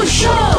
O show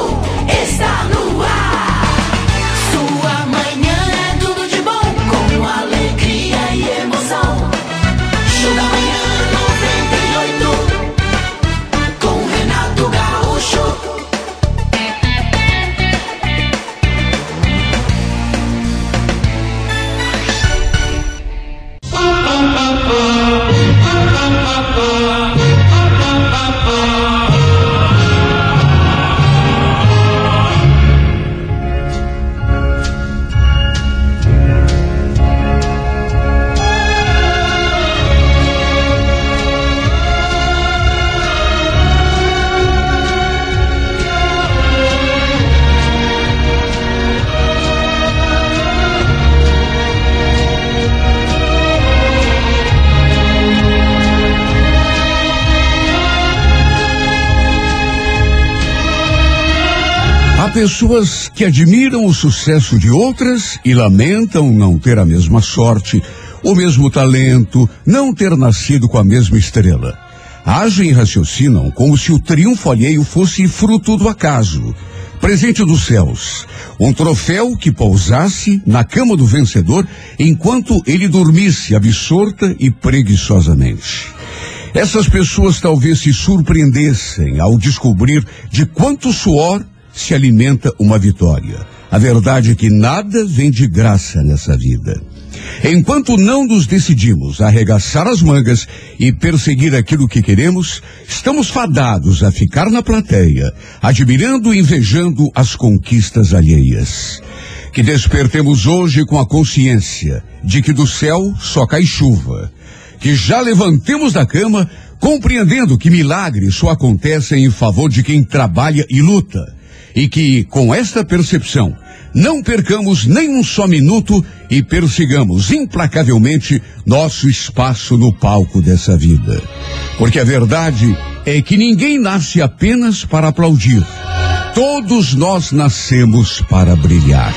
pessoas que admiram o sucesso de outras e lamentam não ter a mesma sorte, o mesmo talento, não ter nascido com a mesma estrela. Agem e raciocinam como se o triunfo alheio fosse fruto do acaso, presente dos céus, um troféu que pousasse na cama do vencedor enquanto ele dormisse absorta e preguiçosamente. Essas pessoas talvez se surpreendessem ao descobrir de quanto suor se alimenta uma vitória. A verdade é que nada vem de graça nessa vida. Enquanto não nos decidimos a arregaçar as mangas e perseguir aquilo que queremos, estamos fadados a ficar na plateia, admirando e invejando as conquistas alheias. Que despertemos hoje com a consciência de que do céu só cai chuva. Que já levantemos da cama compreendendo que milagres só acontecem em favor de quem trabalha e luta e que, com esta percepção, não percamos nem um só minuto e persigamos implacavelmente nosso espaço no palco dessa vida. Porque a verdade é que ninguém nasce apenas para aplaudir. Todos nós nascemos para brilhar.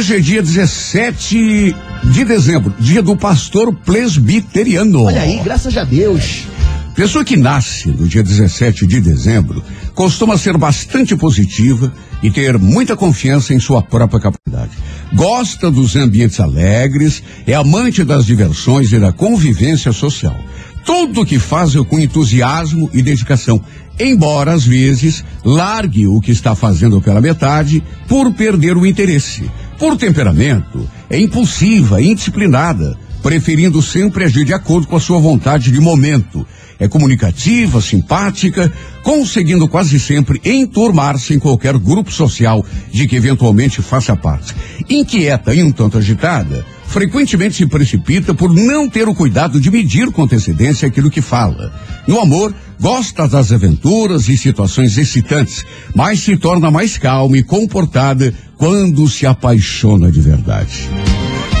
Hoje é dia 17 de dezembro, dia do pastor presbiteriano. Olha aí, graças a Deus. Pessoa que nasce no dia 17 de dezembro costuma ser bastante positiva e ter muita confiança em sua própria capacidade. Gosta dos ambientes alegres, é amante das diversões e da convivência social. Tudo que faz é com entusiasmo e dedicação, embora às vezes largue o que está fazendo pela metade por perder o interesse. Por temperamento, é impulsiva, indisciplinada, preferindo sempre agir de acordo com a sua vontade de momento. É comunicativa, simpática, conseguindo quase sempre enturmar-se em qualquer grupo social de que eventualmente faça parte. Inquieta e um tanto agitada, frequentemente se precipita por não ter o cuidado de medir com antecedência aquilo que fala. No amor, gosta das aventuras e situações excitantes, mas se torna mais calma e comportada quando se apaixona de verdade.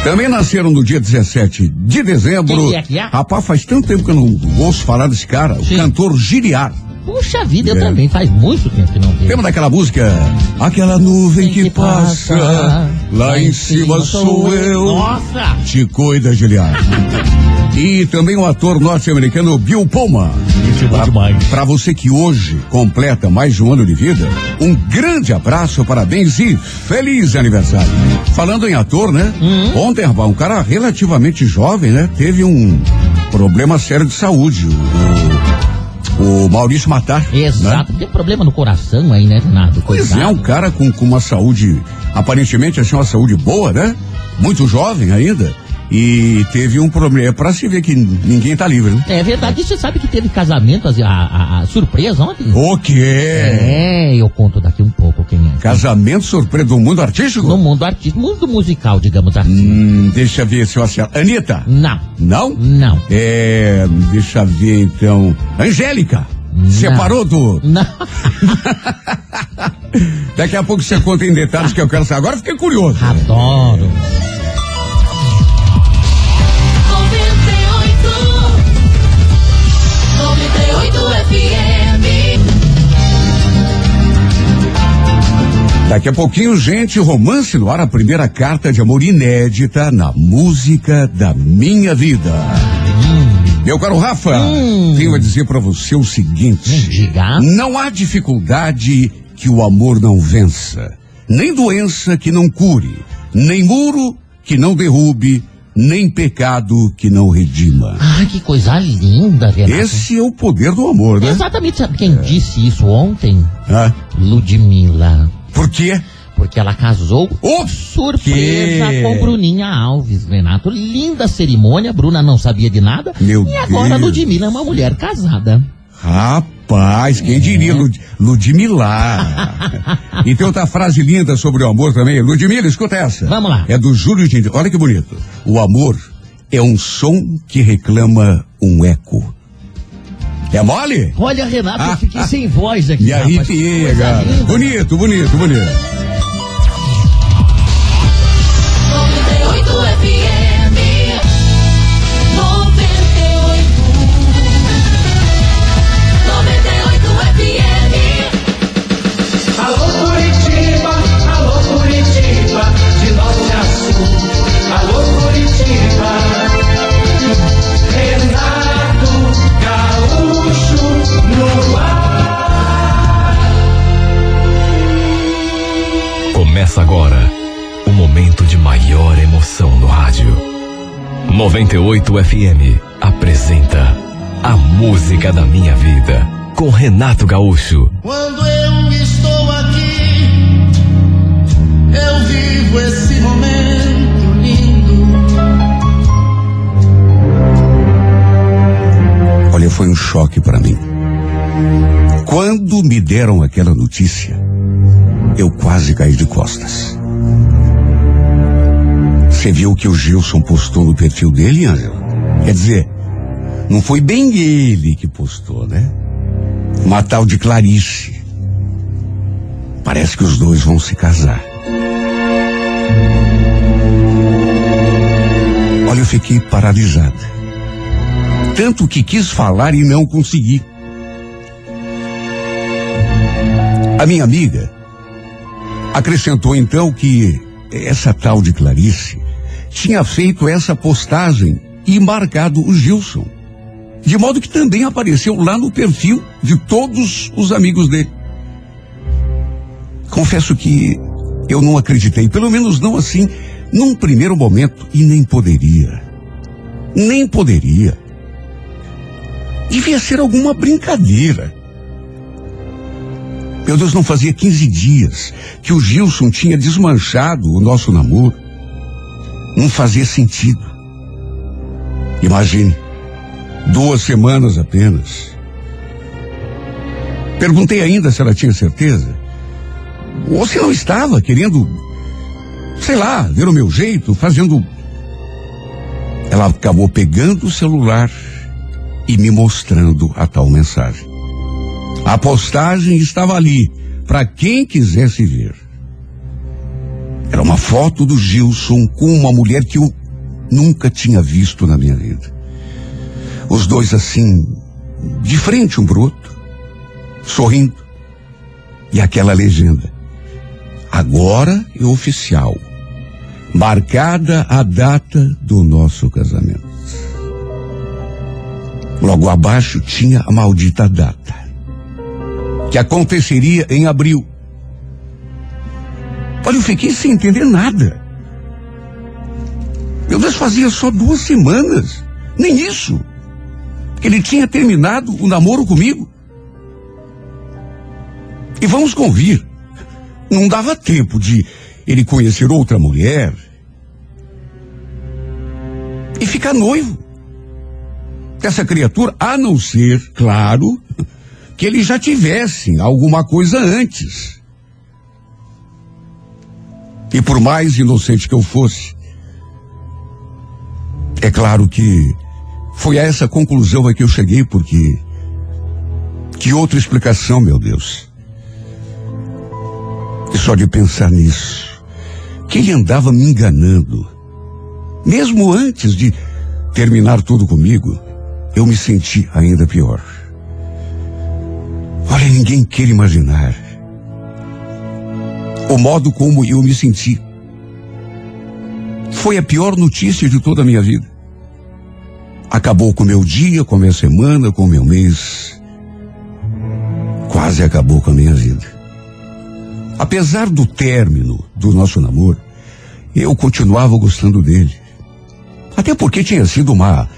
Também nasceram no dia 17 de dezembro. É é? Rapaz, faz tanto tempo que eu não ouço falar desse cara, Sim. o cantor Giliar. Puxa vida, eu É. também. Faz muito tempo que não vejo. Lembra daquela música? Aquela nuvem que passa, lá em cima sou eu. Nossa! Te cuida, Giliar. E também o ator norte-americano Bill Pullman. Isso é bom demais. Para você que hoje completa mais de um ano de vida, um grande abraço, parabéns e feliz aniversário. Falando em ator, né? Hum. Ontem, rapaz, um cara relativamente jovem, né? Teve um problema sério de saúde. O, o Maurício Matar. né? Exato. Tem problema no coração aí, né, Renato? Pois é, um cara com, com uma saúde, aparentemente assim, uma saúde boa, né? Muito jovem ainda. E teve um problema. É pra se ver que ninguém tá livre, né? É verdade. E você sabe que teve casamento, a, a- a surpresa ontem? O quê? É, eu conto daqui um pouco quem é. Casamento surpresa do mundo artístico? No mundo artístico, mundo musical, digamos assim. Hum, deixa eu ver se eu acerto. Anitta? Não, Não? não. É. Deixa eu ver então. Angélica? Separou do. Não. Daqui a pouco você conta em detalhes que eu quero saber. Agora fiquei curioso. Adoro. Daqui a pouquinho, gente, romance no ar, a primeira carta de amor inédita na música da minha vida. Meu caro Rafa, tenho a dizer para você o seguinte: Diga. não há dificuldade que o amor não vença, nem doença que não cure, nem muro que não derrube, nem pecado que não redima. Ai, que coisa linda, Renato. Esse é o poder do amor, né? Exatamente, sabe quem disse isso ontem? Ah, Ludmilla. por quê? Porque ela casou O surpresa quê? com Bruninha Alves, Renato. Linda cerimônia, Bruna não sabia de nada. Meu e agora Deus. Ludmilla é uma mulher casada. Rapaz, quem diria Lud Ludmilla? e tem outra frase linda sobre o amor também. Ludmilla, escuta essa. Vamos lá. É do Júlio de... Olha que bonito. O amor é um som que reclama um eco. É mole? Olha, Renato, Ah, eu fiquei ah. sem voz aqui. Me arrepiei, cara. Bonito, bonito, bonito. Começa agora o momento de maior emoção no rádio. 98 FM apresenta A Música da Minha Vida com Renato Gaúcho. Quando eu estou aqui, eu vivo esse momento lindo. Olha, foi um choque para mim. Quando me deram aquela notícia, eu quase caí de costas. Você viu o que o Gilson postou no perfil dele, Ângelo? Quer dizer, não foi bem ele que postou, né? Uma tal de Clarice. Parece que os dois vão se casar. Olha, eu fiquei paralisada. Tanto que quis falar e não consegui. A minha amiga acrescentou então que essa tal de Clarice tinha feito essa postagem e marcado o Gilson. De modo que também apareceu lá no perfil de todos os amigos dele. Confesso que eu não acreditei, pelo menos não assim, num primeiro momento, e nem poderia. Nem poderia. Devia ser alguma brincadeira. Meu Deus, não fazia 15 dias que o Gilson tinha desmanchado o nosso namoro. Não fazia sentido. Imagine, duas semanas apenas. Perguntei ainda se ela tinha certeza. Ou se não estava querendo, sei lá, ver o meu jeito, fazendo. Ela acabou pegando o celular e me mostrando a tal mensagem. A postagem estava ali, para quem quisesse ver. Era uma foto do Gilson com uma mulher que eu nunca tinha visto na minha vida. Os dois assim, de frente um pro outro, sorrindo. E aquela legenda. Agora é oficial. Marcada a data do nosso casamento. Logo abaixo tinha a maldita data. Que aconteceria em abril. Olha, eu fiquei sem entender nada. Meu Deus, fazia só duas semanas. Nem isso. Ele tinha terminado o namoro comigo. E vamos convir. Não dava tempo de ele conhecer outra mulher e ficar noivo dessa criatura, a não ser, claro, que eles já tivessem alguma coisa antes. E por mais inocente que eu fosse, é claro que foi a essa conclusão a que eu cheguei, porque que outra explicação, meu Deus? E só de pensar nisso, que ele andava me enganando, mesmo antes de terminar tudo comigo, eu me senti ainda pior. Olha, ninguém quer imaginar o modo como eu me senti. Foi a pior notícia de toda a minha vida. Acabou com o meu dia, com a minha semana, com o meu mês. Quase acabou com a minha vida. Apesar do término do nosso namoro, eu continuava gostando dele. Até porque tinha sido uma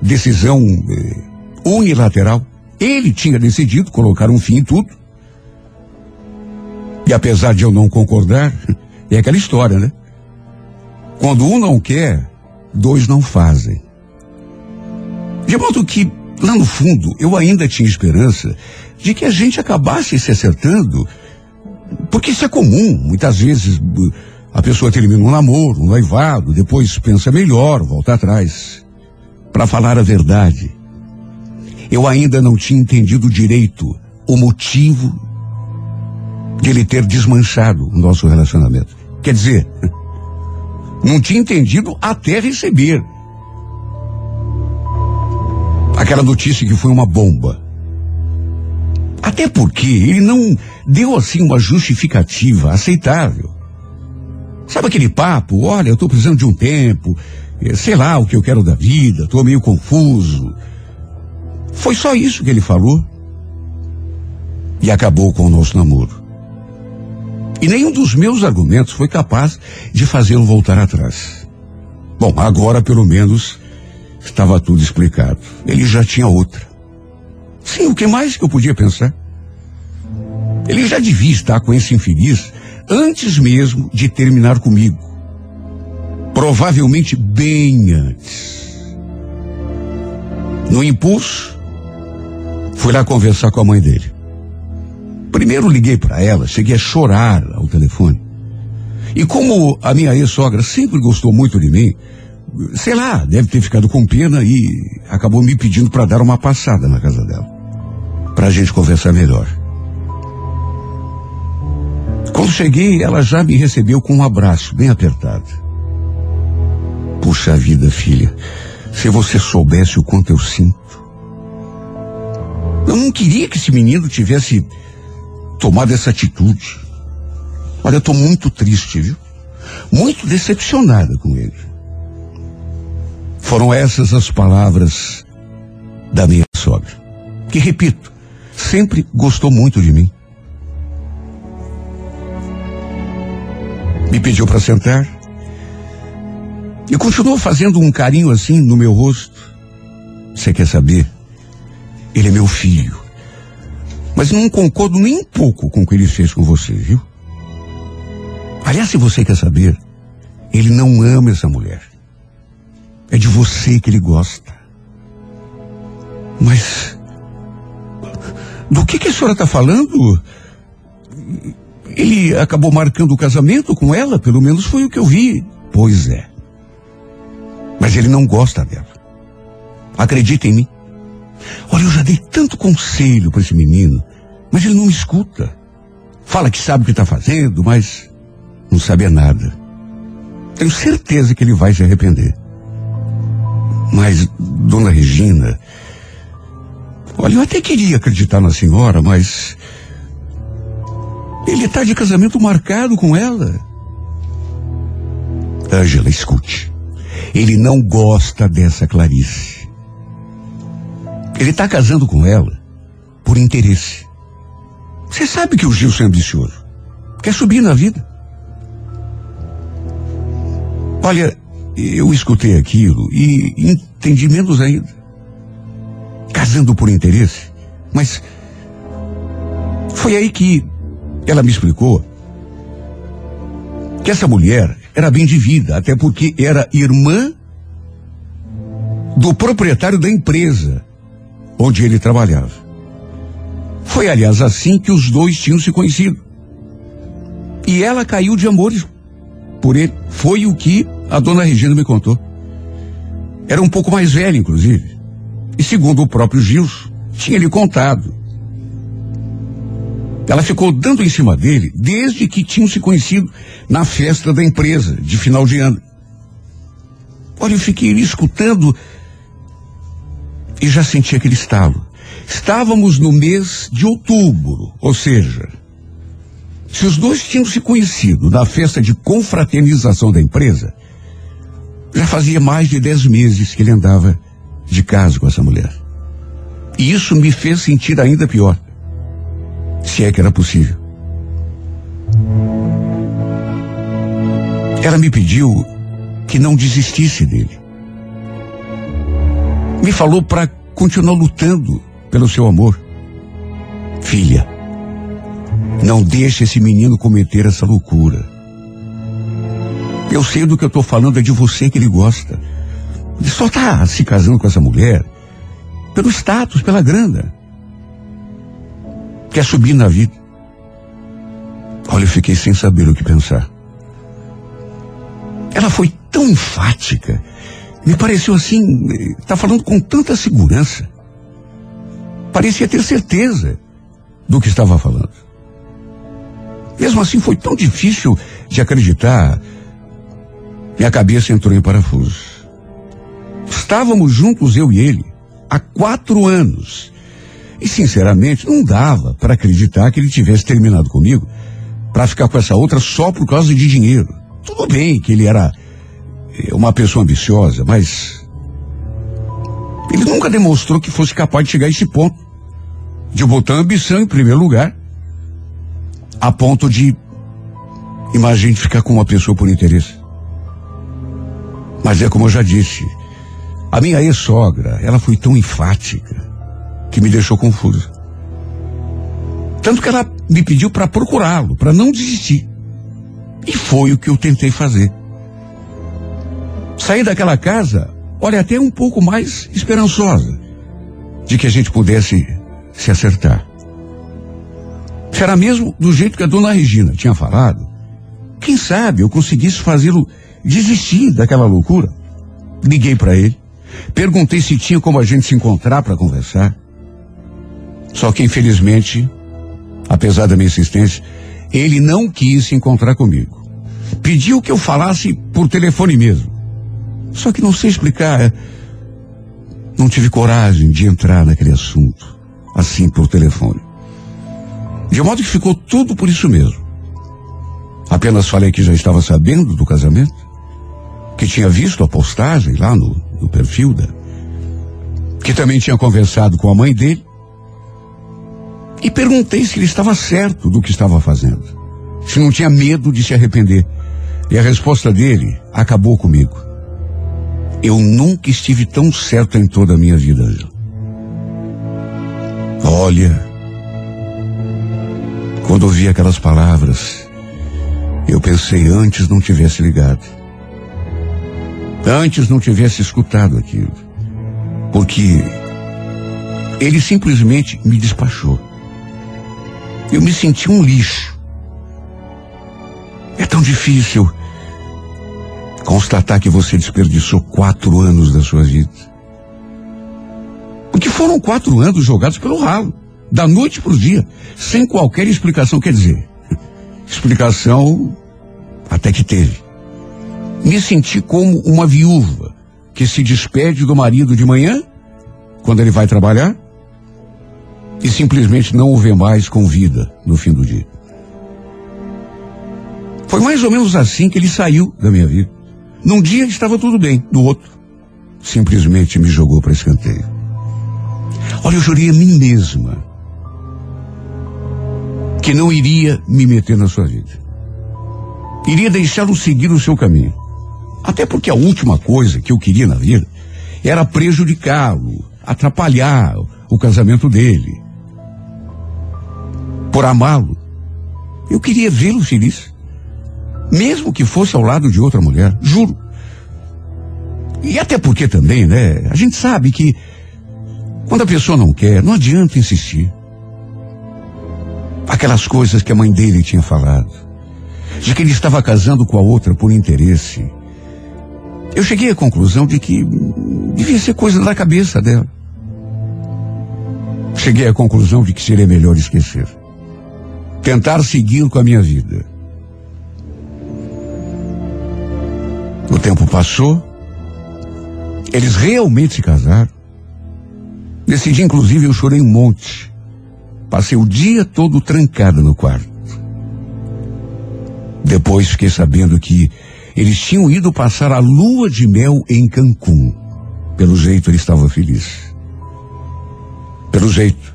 decisão eh, unilateral. Ele tinha decidido colocar um fim em tudo. E apesar de eu não concordar, é aquela história, né? Quando um não quer, dois não fazem. De modo que, lá no fundo, eu ainda tinha esperança de que a gente acabasse se acertando, porque isso é comum. Muitas vezes a pessoa termina um namoro, um noivado, depois pensa melhor, volta atrás. Para falar a verdade, eu ainda não tinha entendido direito o motivo de ele ter desmanchado o nosso relacionamento. Quer dizer, não tinha entendido até receber aquela notícia que foi uma bomba. Até porque ele não deu assim uma justificativa aceitável. Sabe aquele papo? Olha, eu estou precisando de um tempo, eh, sei lá o que eu quero da vida, estou meio confuso. Foi só isso que ele falou. E acabou com o nosso namoro. E nenhum dos meus argumentos foi capaz de fazê-lo voltar atrás. Bom, agora pelo menos estava tudo explicado. Ele já tinha outra. Sim, o que mais que eu podia pensar? Ele já devia estar com esse infeliz antes mesmo de terminar comigo. Provavelmente bem antes. No impulso, fui lá conversar com a mãe dele. Primeiro liguei para ela, cheguei a chorar ao telefone. E como a minha ex-sogra sempre gostou muito de mim, sei lá, deve ter ficado com pena e acabou me pedindo para dar uma passada na casa dela. Pra gente conversar melhor. Quando cheguei, ela já me recebeu com um abraço bem apertado. Puxa vida, filha, se você soubesse o quanto eu sinto. Eu não queria que esse menino tivesse tomado essa atitude. Olha, eu estou muito triste, viu? Muito decepcionada com ele. Foram essas as palavras da minha sogra, que repito, sempre gostou muito de mim. Me pediu para sentar e continuou fazendo um carinho assim no meu rosto. Você quer saber? Ele é meu filho. Mas não concordo nem um pouco com o que ele fez com você, viu? Aliás, se você quer saber, ele não ama essa mulher. É de você que ele gosta. Mas. Do que, que a senhora está falando? Ele acabou marcando o casamento com ela, pelo menos foi o que eu vi. Pois é. Mas ele não gosta dela. Acredita em mim. Olha, eu já dei tanto conselho para esse menino, mas ele não me escuta. Fala que sabe o que está fazendo, mas não sabe nada. Tenho certeza que ele vai se arrepender. Mas, dona Regina, olha, eu até queria acreditar na senhora, mas ele está de casamento marcado com ela. Ângela, escute. Ele não gosta dessa Clarice. Ele está casando com ela por interesse. Você sabe que o Gilson é ambicioso. Quer subir na vida. Olha, eu escutei aquilo e entendi menos ainda. Casando por interesse. Mas foi aí que ela me explicou que essa mulher era bem de vida, até porque era irmã do proprietário da empresa onde ele trabalhava. Foi, aliás, assim que os dois tinham se conhecido. E ela caiu de amores por ele. Foi o que a dona Regina me contou. Era um pouco mais velha, inclusive. E segundo o próprio Gilson, tinha lhe contado. Ela ficou dando em cima dele desde que tinham se conhecido na festa da empresa, de final de ano. Olha, eu fiquei escutando e já senti aquele estalo. Estávamos no mês de outubro, ou seja, Se os dois tinham se conhecido na festa de confraternização da empresa, já fazia mais de dez meses que ele andava de casa com essa mulher. E isso me fez sentir ainda pior. Se é que era possível. Ela me pediu que não desistisse dele. Me falou para continuar lutando pelo seu amor. Filha, não deixe esse menino cometer essa loucura. Eu sei do que eu estou falando, é de você que ele gosta. Ele só está se casando com essa mulher pelo status, pela grana. Quer subir na vida. Olha, eu fiquei sem saber o que pensar. Ela foi tão enfática. Me pareceu assim, está falando com tanta segurança. Parecia ter certeza do que estava falando. Mesmo assim, foi tão difícil de acreditar. Minha cabeça entrou em parafuso. Estávamos juntos, eu e ele, há quatro anos. E, sinceramente, não dava para acreditar que ele tivesse terminado comigo para ficar com essa outra só por causa de dinheiro. Tudo bem que ele era eh, uma pessoa ambiciosa, mas ele nunca demonstrou que fosse capaz de chegar a esse ponto de botar ambição em primeiro lugar, a ponto de imagine ficar com uma pessoa por interesse. Mas é como eu já disse, a minha ex-sogra, ela foi tão enfática que me deixou confuso. Tanto que ela me pediu para procurá-lo, para não desistir. E foi o que eu tentei fazer. Saí daquela casa, olha, até um pouco mais esperançosa de que a gente pudesse se acertar. Será mesmo do jeito que a dona Regina tinha falado? Quem sabe eu conseguisse fazê-lo desistir daquela loucura? Liguei para ele, perguntei se tinha como a gente se encontrar para conversar. Só que infelizmente, apesar da minha insistência, ele não quis se encontrar comigo. Pediu que eu falasse por telefone mesmo. Só que não sei explicar. Não tive coragem de entrar naquele assunto, assim por telefone. De modo que ficou tudo por isso mesmo. Apenas falei que já estava sabendo do casamento, que tinha visto a postagem lá no, no perfil da. que também tinha conversado com a mãe dele. E perguntei se ele estava certo do que estava fazendo. Se não tinha medo de se arrepender. E a resposta dele acabou comigo. Eu nunca estive tão certo em toda a minha vida. Olha, quando ouvi aquelas palavras, eu pensei antes não tivesse ligado. Antes não tivesse escutado aquilo. Porque ele simplesmente me despachou. Eu me senti um lixo. É tão difícil constatar que você desperdiçou quatro anos da sua vida. Porque foram quatro anos jogados pelo ralo, da noite para o dia, sem qualquer explicação. Quer dizer, explicação até que teve. Me senti como uma viúva que se despede do marido de manhã, quando ele vai trabalhar, e simplesmente não o vê mais com vida no fim do dia. Foi mais ou menos assim que ele saiu da minha vida. Num dia estava tudo bem, no outro, simplesmente me jogou para escanteio. Olha, eu jurei a mim mesma que não iria me meter na sua vida. Iria deixá-lo seguir o seu caminho. Até porque a última coisa que eu queria na vida era prejudicá-lo, atrapalhar o casamento dele. Por amá-lo, eu queria vê-lo feliz. Mesmo que fosse ao lado de outra mulher, juro. E até porque também, né? A gente sabe que quando a pessoa não quer, não adianta insistir. Aquelas coisas que a mãe dele tinha falado. De que ele estava casando com a outra por interesse. Eu cheguei à conclusão de que devia ser coisa da cabeça dela. Cheguei à conclusão de que seria melhor esquecer. Tentar seguir com a minha vida. O tempo passou. Eles realmente se casaram. Nesse dia, inclusive, eu chorei um monte. Passei o dia todo trancada no quarto. Depois fiquei sabendo que eles tinham ido passar a lua de mel em Cancún. Pelo jeito ele estava feliz. Pelo jeito.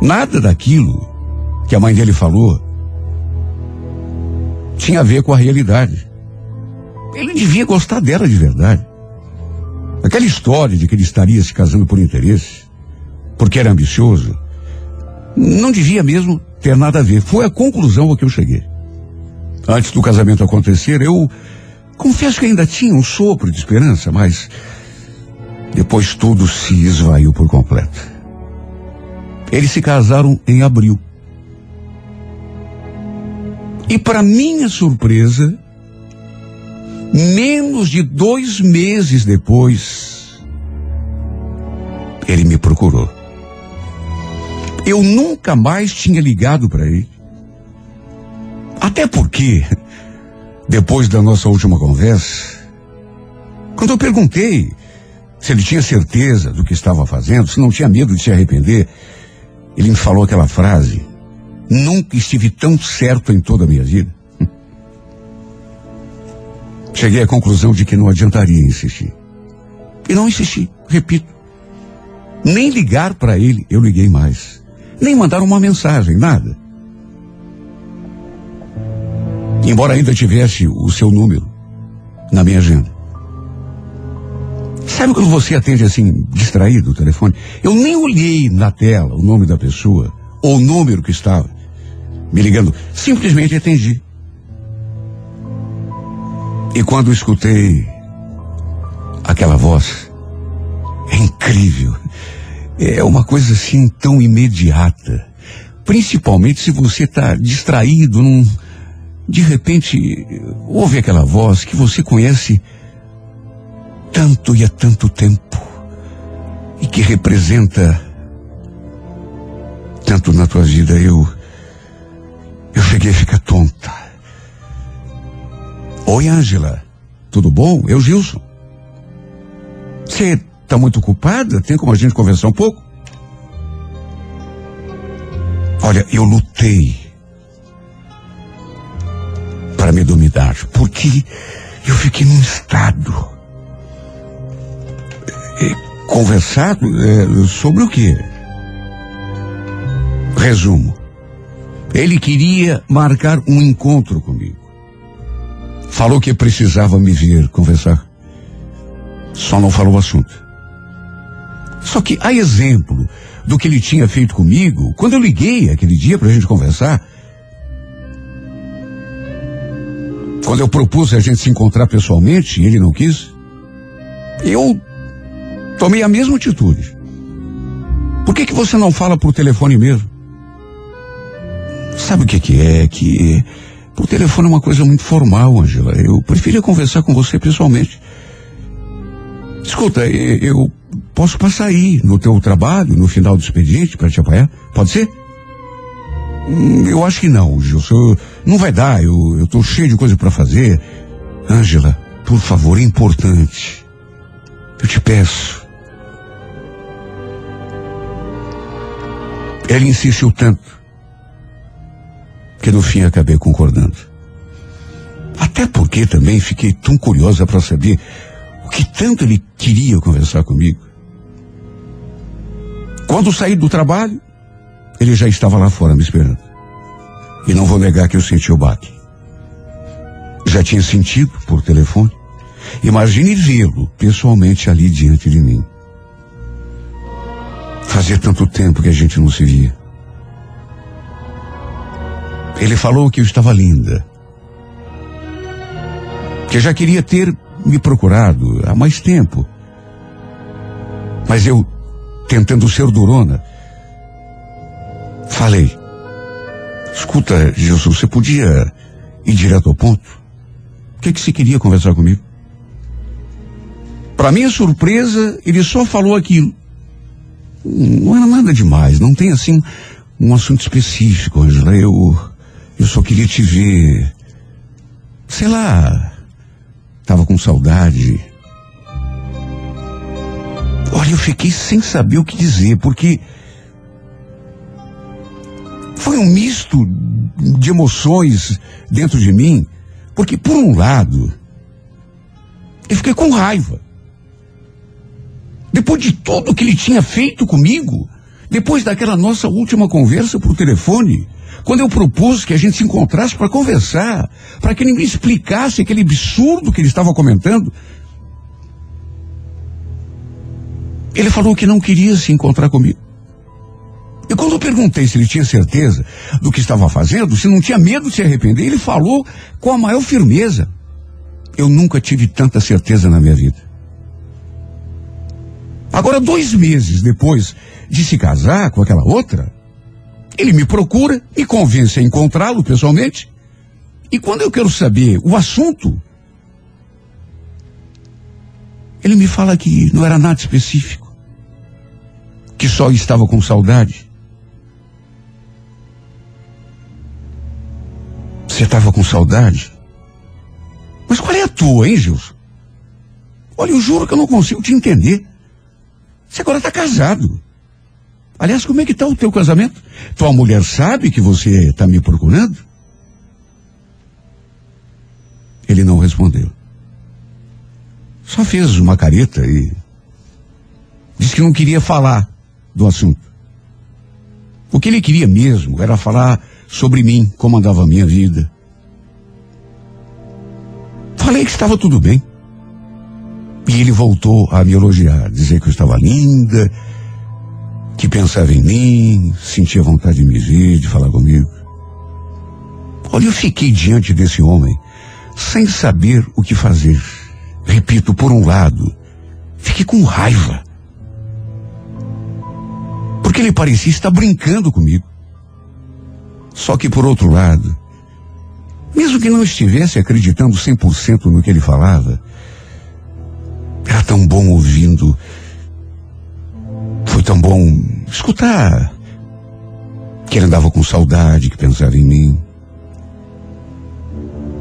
Nada daquilo que a mãe dele falou tinha a ver com a realidade. Ele devia gostar dela de verdade. Aquela história de que ele estaria se casando por interesse, porque era ambicioso, não devia mesmo ter nada a ver. Foi a conclusão a que eu cheguei. Antes do casamento acontecer, eu confesso que ainda tinha um sopro de esperança, mas depois tudo se esvaiu por completo. Eles se casaram em abril. E para minha surpresa, menos de dois meses depois, ele me procurou. Eu nunca mais tinha ligado para ele. Até porque, depois da nossa última conversa, quando eu perguntei se ele tinha certeza do que estava fazendo, se não tinha medo de se arrepender, ele me falou aquela frase: Nunca estive tão certo em toda a minha vida. Cheguei à conclusão de que não adiantaria insistir. E não insisti, repito. Nem ligar para ele eu liguei mais. Nem mandar uma mensagem, nada. Embora ainda tivesse o seu número na minha agenda. Sabe quando você atende assim, distraído o telefone? Eu nem olhei na tela o nome da pessoa ou o número que estava me ligando. Simplesmente atendi. E quando escutei aquela voz, é incrível. É uma coisa assim tão imediata. Principalmente se você está distraído, num, de repente ouve aquela voz que você conhece tanto e há tanto tempo e que representa tanto na tua vida. Eu eu cheguei a ficar tonta. Oi, Ângela. Tudo bom? Eu, Gilson. Você está muito ocupada? Tem como a gente conversar um pouco? Olha, eu lutei para me dominar, porque eu fiquei num estado. É, conversar é, sobre o quê? Resumo. Ele queria marcar um encontro comigo. Falou que precisava me ver conversar. Só não falou o assunto. Só que, a exemplo do que ele tinha feito comigo, quando eu liguei aquele dia pra gente conversar, quando eu propus a gente se encontrar pessoalmente e ele não quis, eu tomei a mesma atitude. Por que que você não fala por telefone mesmo? Sabe o que que é? Que por telefone é uma coisa muito formal, Angela. Eu preferia conversar com você pessoalmente. Escuta, eu posso passar aí no teu trabalho, no final do expediente, para te apoiar? Pode ser? Hum, Eu acho que não, Gilson. Não vai dar, eu, eu tô cheio de coisa para fazer. Ângela, por favor, é importante. Eu te peço. Ele insistiu tanto que no fim acabei concordando. Até porque também fiquei tão curiosa para saber o que tanto ele queria conversar comigo. Quando saí do trabalho, ele já estava lá fora me esperando. E não vou negar que eu senti o baque. Já tinha sentido por telefone. Imagine vê-lo pessoalmente ali diante de mim. Fazia tanto tempo que a gente não se via. Ele falou que eu estava linda. Que já queria ter me procurado há mais tempo. Mas eu, tentando ser durona, falei: Escuta, Gilson, você podia ir direto ao ponto? O que, que você queria conversar comigo? Para minha surpresa, ele só falou aquilo. Não era nada demais, não tem assim um assunto específico, Angela. Eu, eu só queria te ver. Sei lá. Tava com saudade. Olha, eu fiquei sem saber o que dizer, porque foi um misto de emoções dentro de mim, porque por um lado, eu fiquei com raiva. Depois de tudo que ele tinha feito comigo, depois daquela nossa última conversa por telefone, quando eu propus que a gente se encontrasse para conversar, para que ele me explicasse aquele absurdo que ele estava comentando, ele falou que não queria se encontrar comigo. E quando eu perguntei se ele tinha certeza do que estava fazendo, se não tinha medo de se arrepender, ele falou com a maior firmeza: Eu nunca tive tanta certeza na minha vida. Agora, dois meses depois de se casar com aquela outra, ele me procura, me convence a encontrá-lo pessoalmente. E quando eu quero saber o assunto, ele me fala que não era nada específico, que só estava com saudade. Você estava com saudade? Mas qual é a tua, hein, Gilson? Olha, eu juro que eu não consigo te entender. Você agora está casado. Aliás, como é que está o teu casamento? Tua mulher sabe que você está me procurando? Ele não respondeu. Só fez uma careta e disse que não queria falar do assunto. O que ele queria mesmo era falar sobre mim, como andava a minha vida. Falei que estava tudo bem. E ele voltou a me elogiar, dizer que eu estava linda, que pensava em mim, sentia vontade de me ver, de falar comigo. Olha, eu fiquei diante desse homem, sem saber o que fazer. Repito, por um lado, fiquei com raiva. Porque ele parecia estar brincando comigo. Só que por outro lado, mesmo que não estivesse acreditando 100% no que ele falava, era tão bom ouvindo. Foi tão bom escutar que ele andava com saudade, que pensava em mim.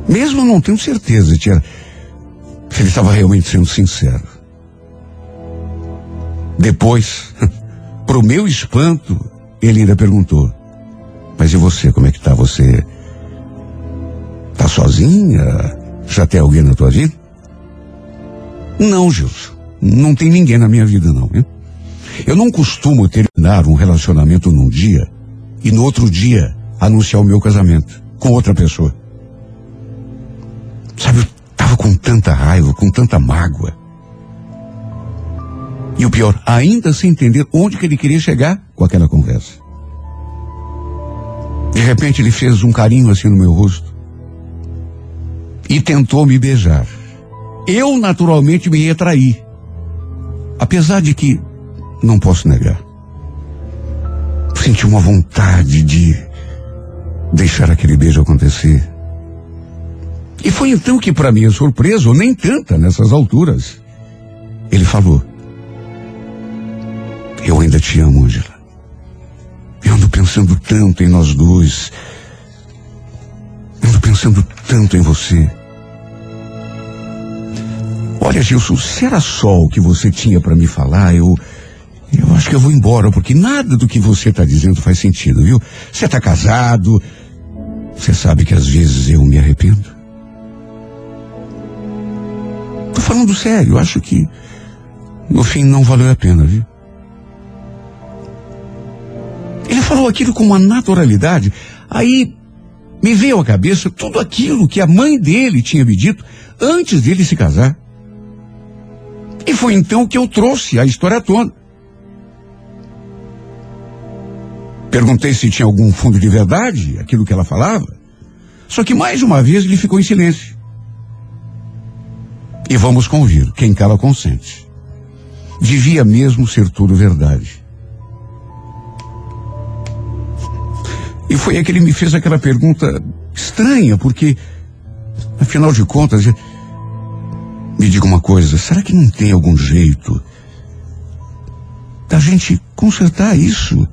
Mesmo não tenho certeza de se ele estava realmente sendo sincero. Depois, pro meu espanto, ele ainda perguntou: Mas e você, como é que tá? Você tá sozinha? Já tem alguém na tua vida? Não, Gilson. Não tem ninguém na minha vida, não. Hein? Eu não costumo terminar um relacionamento num dia e no outro dia anunciar o meu casamento com outra pessoa. Sabe, eu tava com tanta raiva, com tanta mágoa. E o pior, ainda sem entender onde que ele queria chegar com aquela conversa. De repente ele fez um carinho assim no meu rosto e tentou me beijar. Eu naturalmente me retraí. Apesar de que não posso negar. Senti uma vontade de deixar aquele beijo acontecer. E foi então que, para minha surpresa, ou nem tanta nessas alturas, ele falou: Eu ainda te amo, Angela. Eu ando pensando tanto em nós dois. Eu ando pensando tanto em você. Olha, Gilson, se era só o que você tinha para me falar, eu. Eu acho que eu vou embora, porque nada do que você está dizendo faz sentido, viu? Você está casado. Você sabe que às vezes eu me arrependo. Tô falando sério, acho que no fim não valeu a pena, viu? Ele falou aquilo com uma naturalidade, aí me veio à cabeça tudo aquilo que a mãe dele tinha me dito antes dele se casar. E foi então que eu trouxe a história toda. Perguntei se tinha algum fundo de verdade, aquilo que ela falava. Só que mais uma vez ele ficou em silêncio. E vamos convir, quem cala consente. Devia mesmo ser tudo verdade. E foi aí que ele me fez aquela pergunta estranha, porque, afinal de contas, me diga uma coisa, será que não tem algum jeito da gente consertar isso?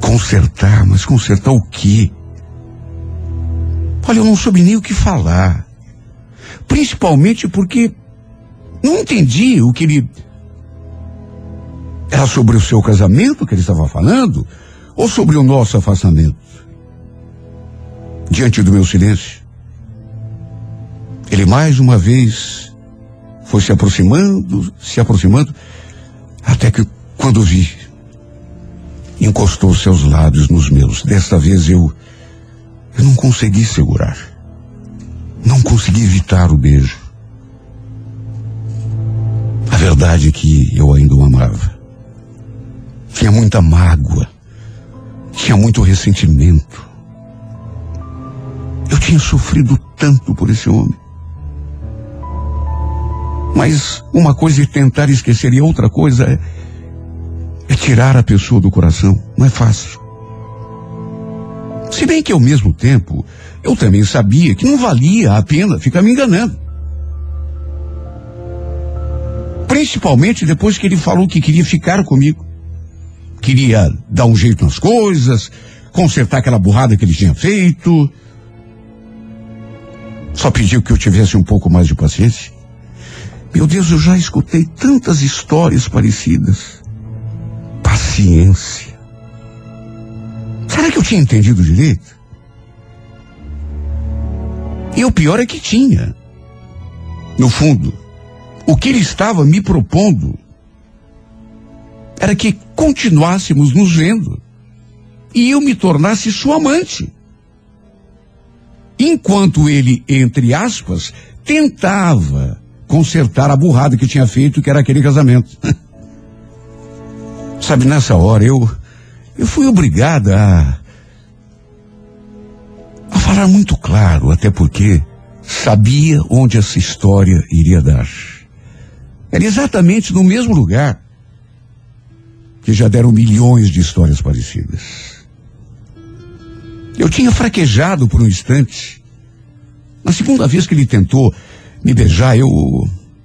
Consertar, mas consertar o quê? Olha, eu não soube nem o que falar. Principalmente porque não entendi o que ele. Era sobre o seu casamento que ele estava falando? Ou sobre o nosso afastamento? diante do meu silêncio. Ele mais uma vez foi se aproximando, se aproximando, até que quando vi, encostou seus lábios nos meus. Desta vez eu, eu não consegui segurar. Não consegui evitar o beijo. A verdade é que eu ainda o amava. Tinha muita mágoa. Tinha muito ressentimento. Eu tinha sofrido tanto por esse homem. Mas uma coisa é tentar esquecer e outra coisa é, é tirar a pessoa do coração. Não é fácil. Se bem que ao mesmo tempo, eu também sabia que não valia a pena ficar me enganando. Principalmente depois que ele falou que queria ficar comigo. Queria dar um jeito nas coisas, consertar aquela burrada que ele tinha feito. Só pediu que eu tivesse um pouco mais de paciência. Meu Deus, eu já escutei tantas histórias parecidas. Paciência. Será que eu tinha entendido direito? E o pior é que tinha. No fundo, o que ele estava me propondo era que continuássemos nos vendo e eu me tornasse sua amante. Enquanto ele, entre aspas, tentava consertar a burrada que tinha feito, que era aquele casamento. Sabe, nessa hora eu eu fui obrigada a a falar muito claro, até porque sabia onde essa história iria dar. Era exatamente no mesmo lugar que já deram milhões de histórias parecidas. Eu tinha fraquejado por um instante. Na segunda vez que ele tentou me beijar, eu.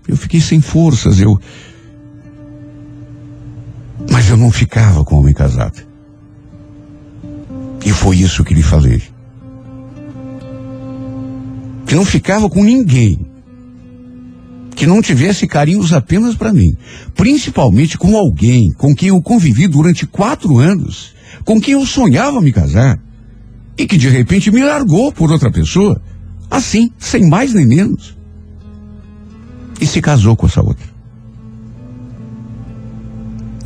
Eu fiquei sem forças, eu. Mas eu não ficava com homem casado. E foi isso que lhe falei. Que não ficava com ninguém. Que não tivesse carinhos apenas para mim. Principalmente com alguém com quem eu convivi durante quatro anos. Com quem eu sonhava me casar. E que de repente me largou por outra pessoa. Assim, sem mais nem menos e se casou com essa outra.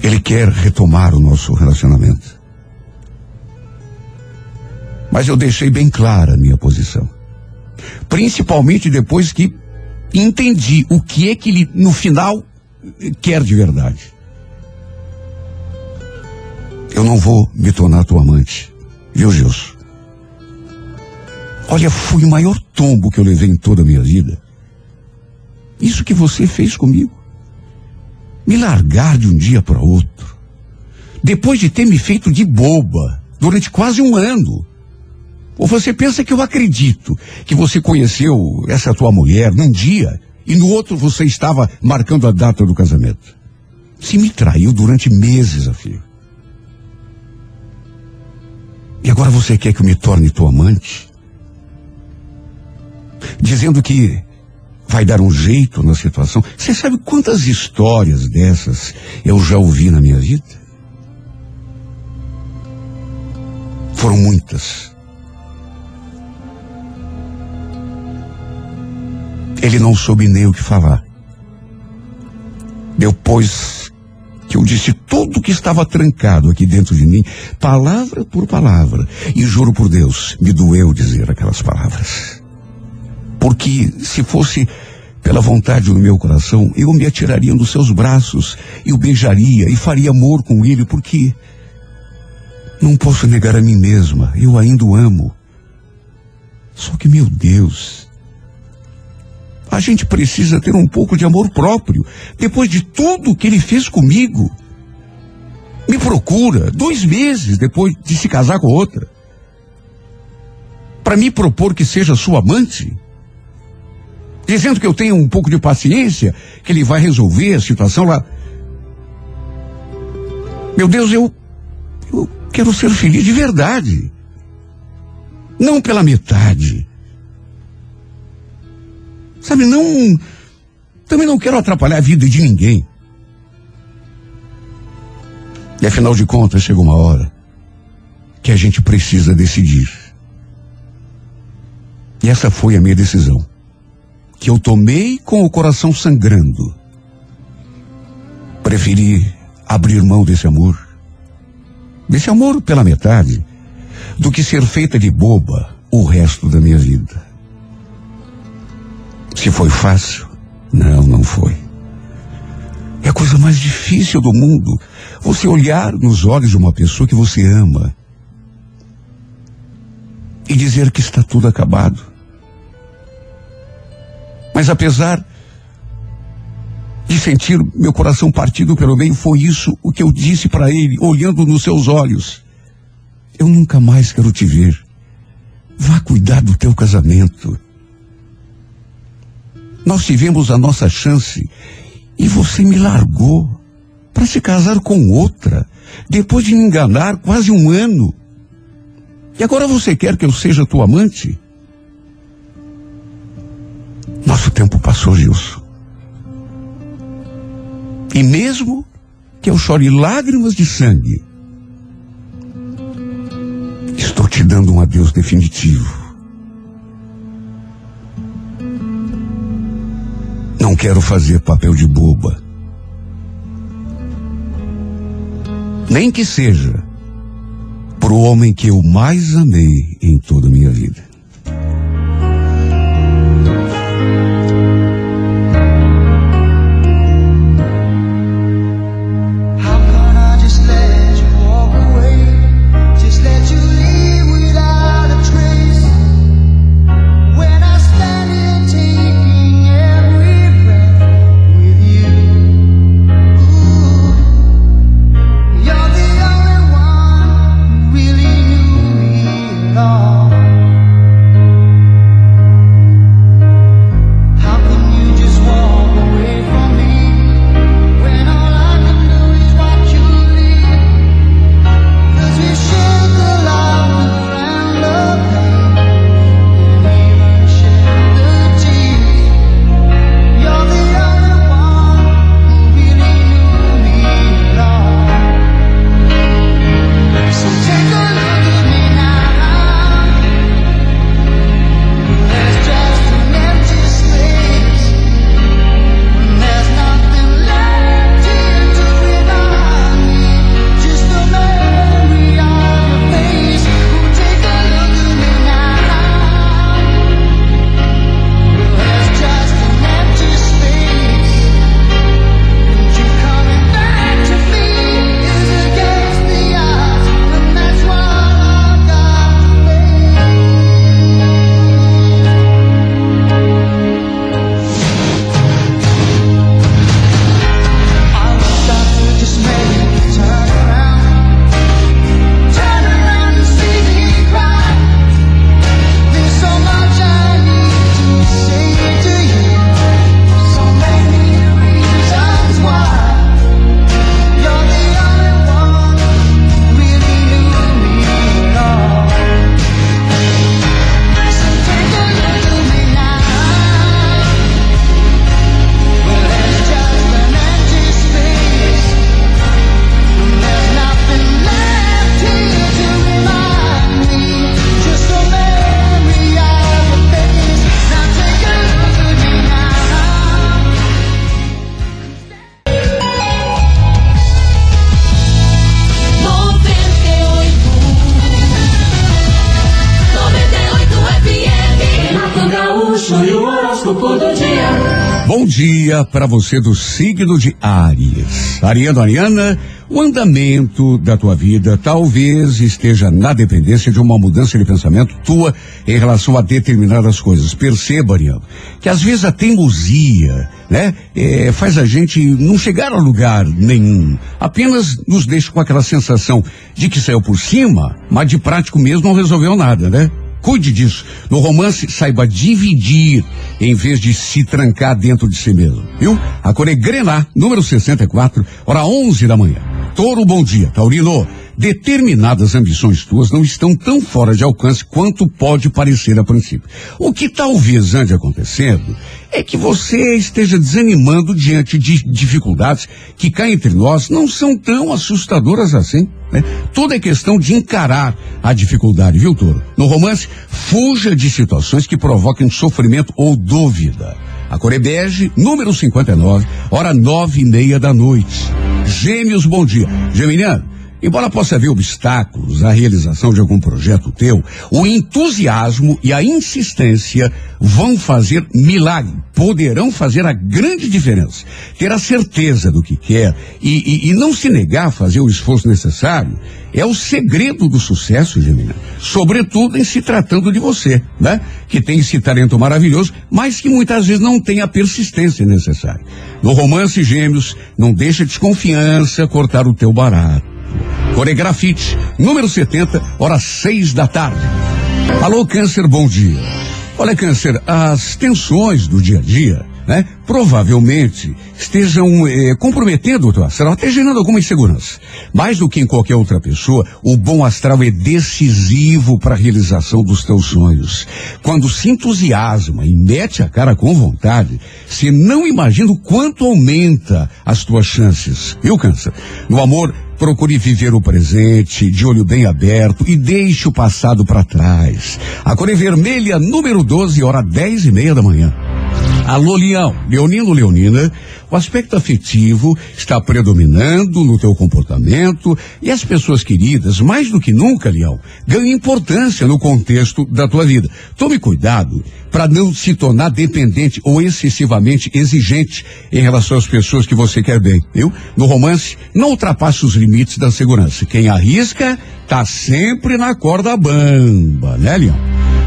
Ele quer retomar o nosso relacionamento. Mas eu deixei bem clara a minha posição. Principalmente depois que entendi o que é que ele, no final, quer de verdade. Eu não vou me tornar tua amante, viu, Gilson? Olha, foi o maior tombo que eu levei em toda a minha vida. Isso que você fez comigo. Me largar de um dia para outro. Depois de ter me feito de boba durante quase um ano. Ou você pensa que eu acredito que você conheceu essa tua mulher num dia e no outro você estava marcando a data do casamento? Se me traiu durante meses, a filha. E agora você quer que eu me torne tua amante? Dizendo que vai dar um jeito na situação. Você sabe quantas histórias dessas eu já ouvi na minha vida? Foram muitas. Ele não soube nem o que falar. Depois que eu disse tudo que estava trancado aqui dentro de mim, palavra por palavra, e juro por Deus, me doeu dizer aquelas palavras. Porque se fosse pela vontade do meu coração, eu me atiraria dos seus braços e o beijaria e faria amor com ele, porque não posso negar a mim mesma, eu ainda o amo. Só que, meu Deus, a gente precisa ter um pouco de amor próprio, depois de tudo que ele fez comigo. Me procura dois meses depois de se casar com outra, para me propor que seja sua amante dizendo que eu tenho um pouco de paciência, que ele vai resolver a situação lá. Meu Deus, eu, eu quero ser feliz de verdade. Não pela metade. Sabe, não. Também não quero atrapalhar a vida de ninguém. E afinal de contas, chega uma hora que a gente precisa decidir. E essa foi a minha decisão. Que eu tomei com o coração sangrando. Preferi abrir mão desse amor. Desse amor pela metade. Do que ser feita de boba o resto da minha vida. Se foi fácil? Não, não foi. É a coisa mais difícil do mundo. Você olhar nos olhos de uma pessoa que você ama e dizer que está tudo acabado. Mas apesar de sentir meu coração partido pelo meio, foi isso o que eu disse para ele, olhando nos seus olhos. Eu nunca mais quero te ver. Vá cuidar do teu casamento. Nós tivemos a nossa chance e você me largou para se casar com outra, depois de me enganar quase um ano. E agora você quer que eu seja tua amante? Nosso tempo passou, Gilson. E mesmo que eu chore lágrimas de sangue, estou te dando um adeus definitivo. Não quero fazer papel de boba. Nem que seja pro homem que eu mais amei em toda a minha vida. Para você do signo de Áries. Ariano Ariana, o andamento da tua vida talvez esteja na dependência de uma mudança de pensamento tua em relação a determinadas coisas. Perceba, Ariano, que às vezes a teimosia, né, eh, faz a gente não chegar a lugar nenhum. Apenas nos deixa com aquela sensação de que saiu por cima, mas de prático mesmo não resolveu nada, né? Cuide disso. No romance, saiba dividir em vez de se trancar dentro de si mesmo. Viu? A cor é Grená, número 64, hora 11 da manhã. Touro, bom dia. Taurino, determinadas ambições tuas não estão tão fora de alcance quanto pode parecer a princípio. O que talvez ande acontecendo é que você esteja desanimando diante de dificuldades que cá entre nós não são tão assustadoras assim. né? Tudo é questão de encarar a dificuldade, viu, Toro? No romance, fuja de situações que provoquem sofrimento ou dúvida. A Corebege, número 59, hora nove e meia da noite. Gêmeos, bom dia. Geminiano, embora possa haver obstáculos à realização de algum projeto teu, o entusiasmo e a insistência vão fazer milagre, poderão fazer a grande diferença. Ter a certeza do que quer e, e- e não se negar a fazer o esforço necessário é o segredo do sucesso, Gemina. Sobretudo em se tratando de você, né? Que tem esse talento maravilhoso, mas que muitas vezes não tem a persistência necessária. No romance Gêmeos, não deixa desconfiança cortar o teu barato. Coregrafite, número 70, hora seis da tarde. Alô, Câncer, bom dia. Olha, Câncer, as tensões do dia a dia, né? Provavelmente estejam eh, comprometendo o teu astral, até gerando alguma insegurança. Mais do que em qualquer outra pessoa, o bom astral é decisivo para a realização dos teus sonhos. Quando se entusiasma e mete a cara com vontade, você não imagina o quanto aumenta as tuas chances. Viu, Câncer? No amor, Procure viver o presente, de olho bem aberto e deixe o passado para trás. A cor é vermelha, número 12, hora 10 e meia da manhã. Alô, Leão, Leonino, Leonina, o aspecto afetivo está predominando no teu comportamento e as pessoas queridas, mais do que nunca, Leão, ganham importância no contexto da tua vida. Tome cuidado para não se tornar dependente ou excessivamente exigente em relação às pessoas que você quer bem, viu? No romance, não ultrapasse os limites da segurança. Quem arrisca, tá sempre na corda bamba, né, Leão?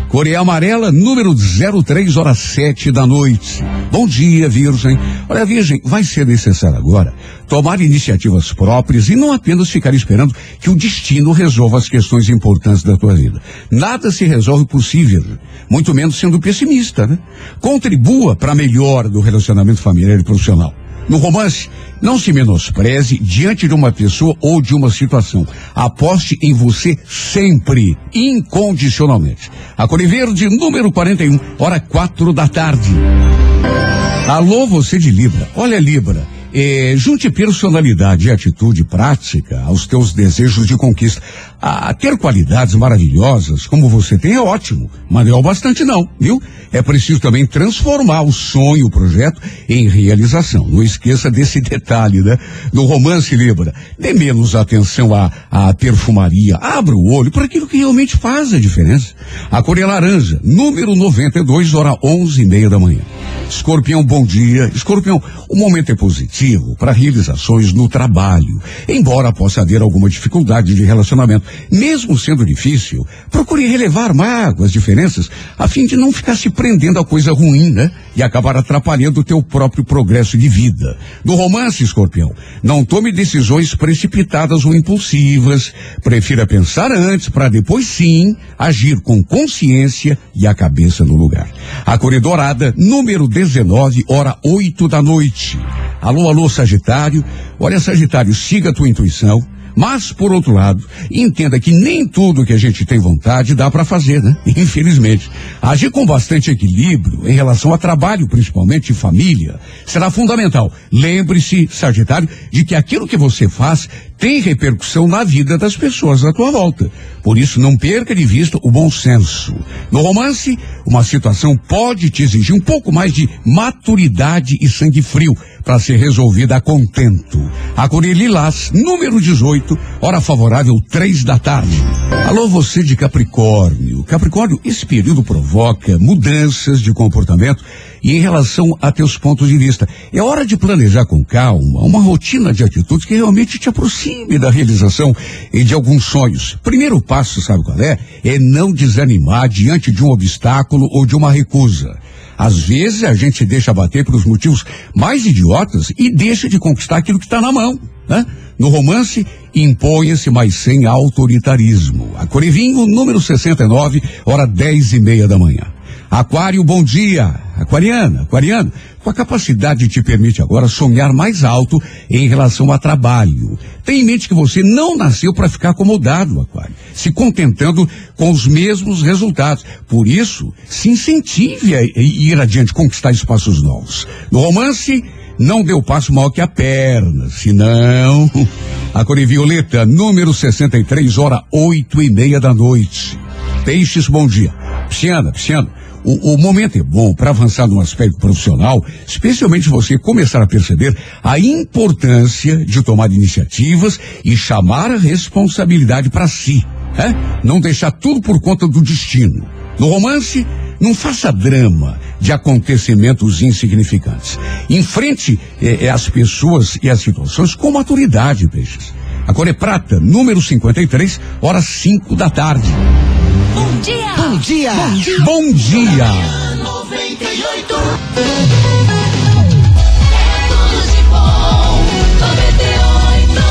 Coreia Amarela, número 03, horas 7 da noite. Bom dia, Virgem. Olha, Virgem, vai ser necessário agora tomar iniciativas próprias e não apenas ficar esperando que o destino resolva as questões importantes da tua vida. Nada se resolve Virgem. Muito menos sendo pessimista, né? Contribua para a melhora do relacionamento familiar e profissional. No romance, não se menospreze diante de uma pessoa ou de uma situação. Aposte em você sempre, incondicionalmente. A Cor Verde, número 41, hora quatro da tarde. Alô, você de Libra. Olha, Libra. Junte personalidade e atitude prática aos teus desejos de conquista. Ah, ter qualidades maravilhosas como você tem é ótimo, mas não é o bastante não, viu? É preciso também transformar o sonho, o projeto, em realização. Não esqueça desse detalhe, né? No romance Libra, dê menos atenção à, à perfumaria, abra o olho para aquilo que realmente faz a diferença. A cor é laranja, número 92, hora onze e meia da manhã. Escorpião, bom dia. Escorpião, o momento é positivo para realizações no trabalho. Embora possa haver alguma dificuldade de relacionamento, mesmo sendo difícil, procure relevar mágoas, diferenças, a fim de não ficar se prendendo a coisa ruim, né? E acabar atrapalhando o teu próprio progresso de vida. No romance, escorpião, não tome decisões precipitadas ou impulsivas. Prefira pensar antes para depois sim agir com consciência e a cabeça no lugar. A cor dourada, número 19, hora 8 da noite. Alô, alô, Sagitário. Olha, Sagitário, siga a tua intuição. Mas, por outro lado, entenda que nem tudo que a gente tem vontade dá para fazer, né? Infelizmente. Agir com bastante equilíbrio em relação a trabalho, principalmente família, será fundamental. Lembre-se, Sagitário, de que aquilo que você faz tem repercussão na vida das pessoas à tua volta. Por isso, não perca de vista o bom senso. No romance, uma situação pode te exigir um pouco mais de maturidade e sangue frio para ser resolvida a contento. A Lilás, número 18, hora favorável, três da tarde. Alô, você de Capricórnio. Capricórnio, esse período provoca mudanças de comportamento e em relação a teus pontos de vista. É hora de planejar com calma uma rotina de atitudes que realmente te aproxime da realização e de alguns sonhos. Primeiro passo, sabe qual é? É não desanimar diante de um obstáculo ou de uma recusa. Às vezes a gente se deixa bater pelos motivos mais idiotas e deixa de conquistar aquilo que está na mão. Né? No romance, imponha-se, mas sem autoritarismo. A Corevinho, número 69, hora dez e meia da manhã. Aquário, bom dia. Aquariana, aquariano, com a capacidade te permite agora sonhar mais alto em relação a trabalho. Tenha em mente que você não nasceu para ficar acomodado, Aquário, se contentando com os mesmos resultados. Por isso, se incentive a ir adiante, conquistar espaços novos. No romance, não o passo maior que a perna, senão A cor violeta, número 63, hora oito e meia da noite. Peixes, bom dia. Pisciana, pisciana. O, o momento é bom para avançar no aspecto profissional, especialmente você começar a perceber a importância de tomar iniciativas e chamar a responsabilidade para si. É? Não deixar tudo por conta do destino. No romance, não faça drama de acontecimentos insignificantes. Enfrente eh, as pessoas e as situações com maturidade, peixes. A cor é prata, número 53, horas 5 da tarde. Bom dia! Bom dia! Bom dia! 98. É tudo de bom. 98.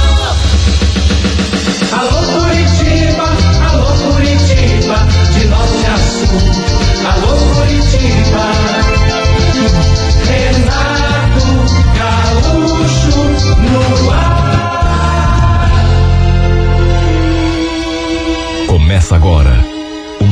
Alô Curitiba, alô Curitiba, de norte a sul. Alô Curitiba. Renato Gaúcho no ar. Começa agora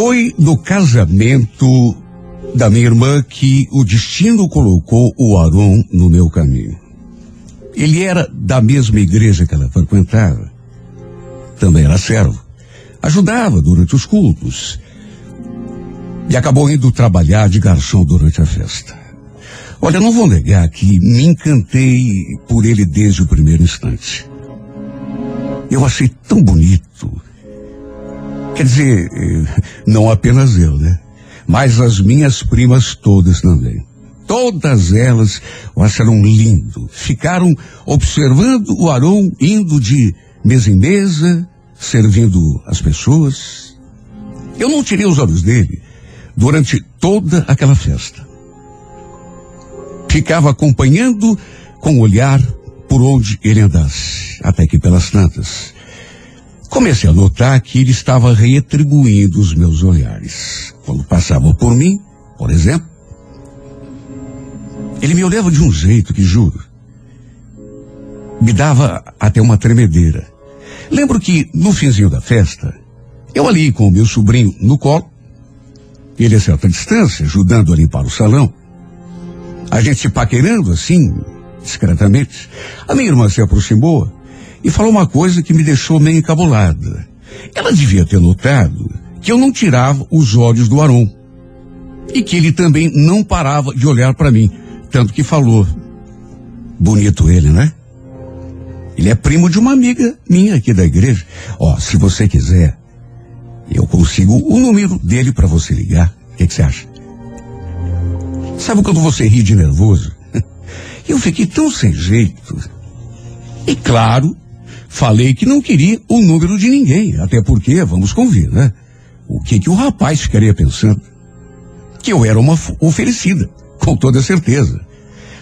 Foi no casamento da minha irmã que o destino colocou o Aron no meu caminho. Ele era da mesma igreja que ela frequentava. Também era servo. Ajudava durante os cultos. E acabou indo trabalhar de garçom durante a festa. Olha, não vou negar que me encantei por ele desde o primeiro instante. Eu achei tão bonito. Quer dizer, eh, não apenas eu, né? Mas as minhas primas todas também. Todas elas o acharam lindo. Ficaram observando o Aron indo de mesa em mesa, servindo as pessoas. Eu não tirei os olhos dele durante toda aquela festa. Ficava acompanhando com o olhar por onde ele andasse, até que pelas tantas. Comecei a notar que ele estava retribuindo os meus olhares. Quando passava por mim, por exemplo, ele me olhava de um jeito que juro. Me dava até uma tremedeira. Lembro que no finzinho da festa, eu ali com o meu sobrinho no colo, ele a certa distância, ajudando a limpar o salão, a gente se paquerando assim, discretamente, a minha irmã se aproximou e falou uma coisa que me deixou meio encabulada. Ela devia ter notado que eu não tirava os olhos do Aron e que ele também não parava de olhar para mim, tanto que falou: bonito ele, né? Ele é primo de uma amiga minha aqui da igreja. Ó, se você quiser, eu consigo o número dele para você ligar. O que que você acha? Sabe quando você ri de nervoso? Eu fiquei tão sem jeito. E claro, falei que não queria o número de ninguém, até porque, vamos convir, né? O que que o rapaz ficaria pensando? Que eu era uma oferecida, com toda certeza.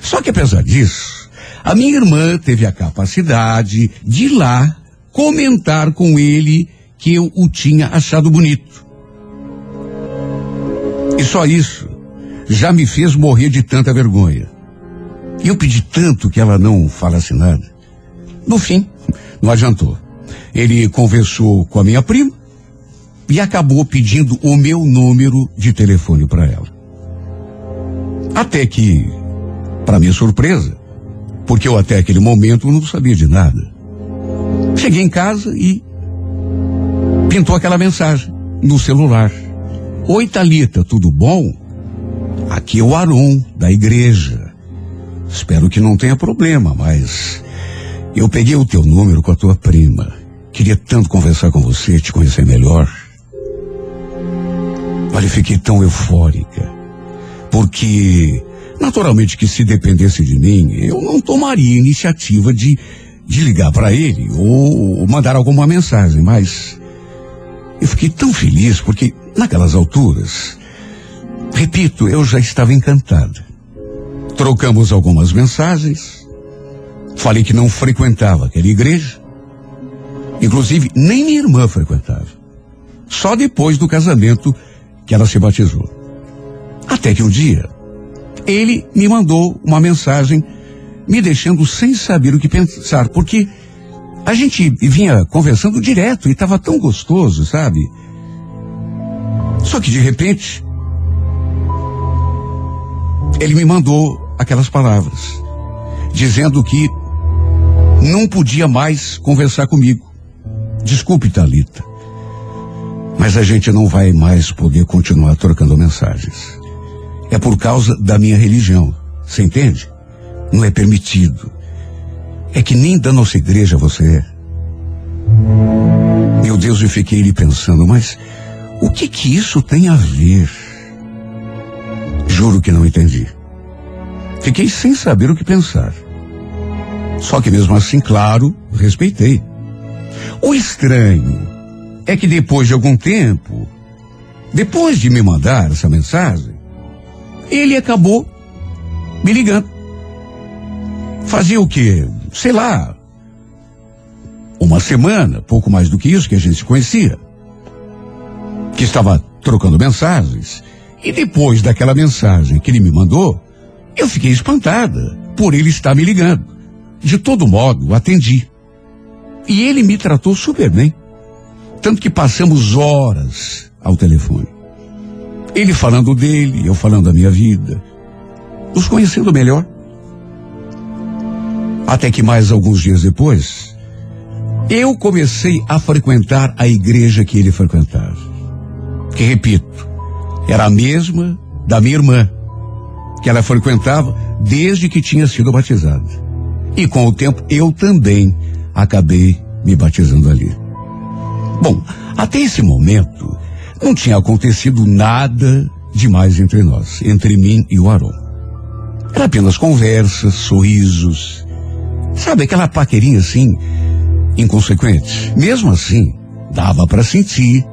Só que apesar disso, a minha irmã teve a capacidade de lá comentar com ele que eu o tinha achado bonito. E só isso já me fez morrer de tanta vergonha. E eu pedi tanto que ela não falasse nada. No fim, não adiantou. Ele conversou com a minha prima e acabou pedindo o meu número de telefone para ela. Até que, para minha surpresa, porque eu até aquele momento não sabia de nada, cheguei em casa e pintou aquela mensagem no celular. Oi, Thalita, tudo bom? Aqui é o Aron, da igreja. Espero que não tenha problema, mas eu peguei o teu número com a tua prima. Queria tanto conversar com você, te conhecer melhor. Olha, fiquei tão eufórica. Porque, naturalmente, que se dependesse de mim, eu não tomaria iniciativa de, de ligar para ele ou mandar alguma mensagem, mas eu fiquei tão feliz porque, naquelas alturas, repito, eu já estava encantada. Trocamos algumas mensagens Falei que não frequentava aquela igreja. Inclusive, nem minha irmã frequentava. Só depois do casamento que ela se batizou. Até que um dia, ele me mandou uma mensagem me deixando sem saber o que pensar, porque a gente vinha conversando direto e estava tão gostoso, sabe? Só que de repente, ele me mandou aquelas palavras, dizendo que não podia mais conversar comigo. Desculpe, Talita, mas a gente não vai mais poder continuar trocando mensagens. É por causa da minha religião, você entende? Não é permitido. É que nem da nossa igreja você é. Meu Deus, eu fiquei ali pensando, mas o que que isso tem a ver? Juro que não entendi. Fiquei sem saber o que pensar. Só que mesmo assim, claro, respeitei. O estranho é que depois de algum tempo, depois de me mandar essa mensagem, ele acabou me ligando. Fazia o quê? Sei lá. Uma semana, pouco mais do que isso, que a gente se conhecia. Que estava trocando mensagens. E depois daquela mensagem que ele me mandou, eu fiquei espantada por ele estar me ligando. De todo modo, atendi. E ele me tratou super bem. Tanto que passamos horas ao telefone. Ele falando dele, eu falando da minha vida. Nos conhecendo melhor. Até que mais alguns dias depois, eu comecei a frequentar a igreja que ele frequentava. Que repito, era a mesma da minha irmã, que ela frequentava desde que tinha sido batizada. E com o tempo eu também acabei me batizando ali. Bom, até esse momento não tinha acontecido nada demais entre nós, entre mim e o Aron. Era apenas conversas, sorrisos, sabe aquela paquerinha assim, inconsequente. Mesmo assim, dava para sentir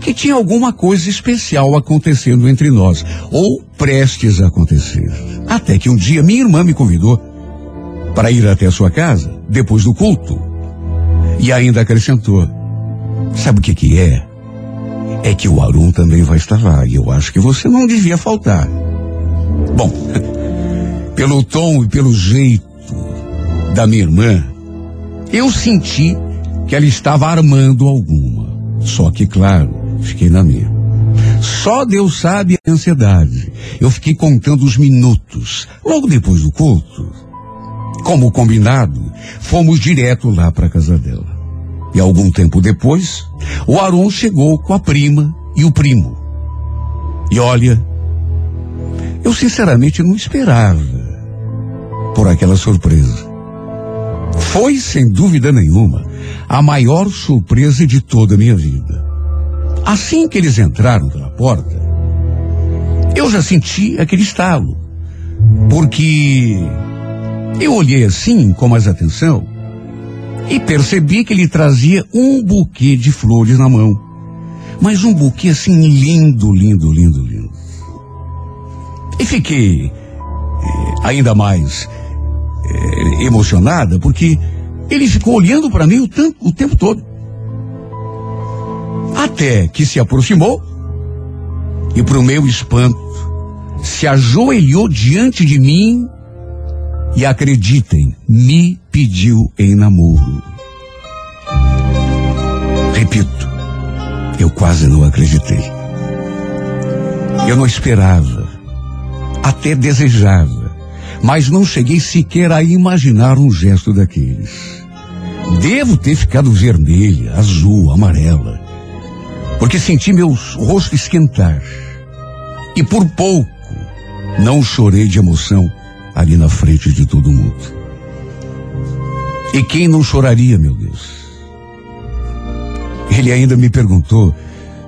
que tinha alguma coisa especial acontecendo entre nós, ou prestes a acontecer. Até que um dia minha irmã me convidou para ir até a sua casa, depois do culto. E ainda acrescentou: Sabe o que que é? É que o Arum também vai estar lá, e eu acho que você não devia faltar. Bom, pelo tom e pelo jeito da minha irmã, eu senti que ela estava armando alguma. Só que, claro, fiquei na minha. Só Deus sabe a ansiedade. Eu fiquei contando os minutos. Logo depois do culto, como combinado, fomos direto lá para a casa dela. E algum tempo depois, o Aron chegou com a prima e o primo. E olha, eu sinceramente não esperava por aquela surpresa. Foi, sem dúvida nenhuma, a maior surpresa de toda a minha vida. Assim que eles entraram pela porta, eu já senti aquele estalo. Porque eu olhei assim com mais atenção e percebi que ele trazia um buquê de flores na mão. Mas um buquê assim lindo, lindo, lindo, lindo. E fiquei eh, ainda mais eh, emocionada porque ele ficou olhando para mim o, tanto- o tempo todo. Até que se aproximou e, para o meu espanto, se ajoelhou diante de mim e, acreditem, me pediu em namoro. Repito, eu quase não acreditei. Eu não esperava, até desejava, mas não cheguei sequer a imaginar um gesto daqueles. Devo ter ficado vermelha, azul, amarela, porque senti meu rosto esquentar. E por pouco não chorei de emoção ali na frente de todo mundo. E quem não choraria, meu Deus? Ele ainda me perguntou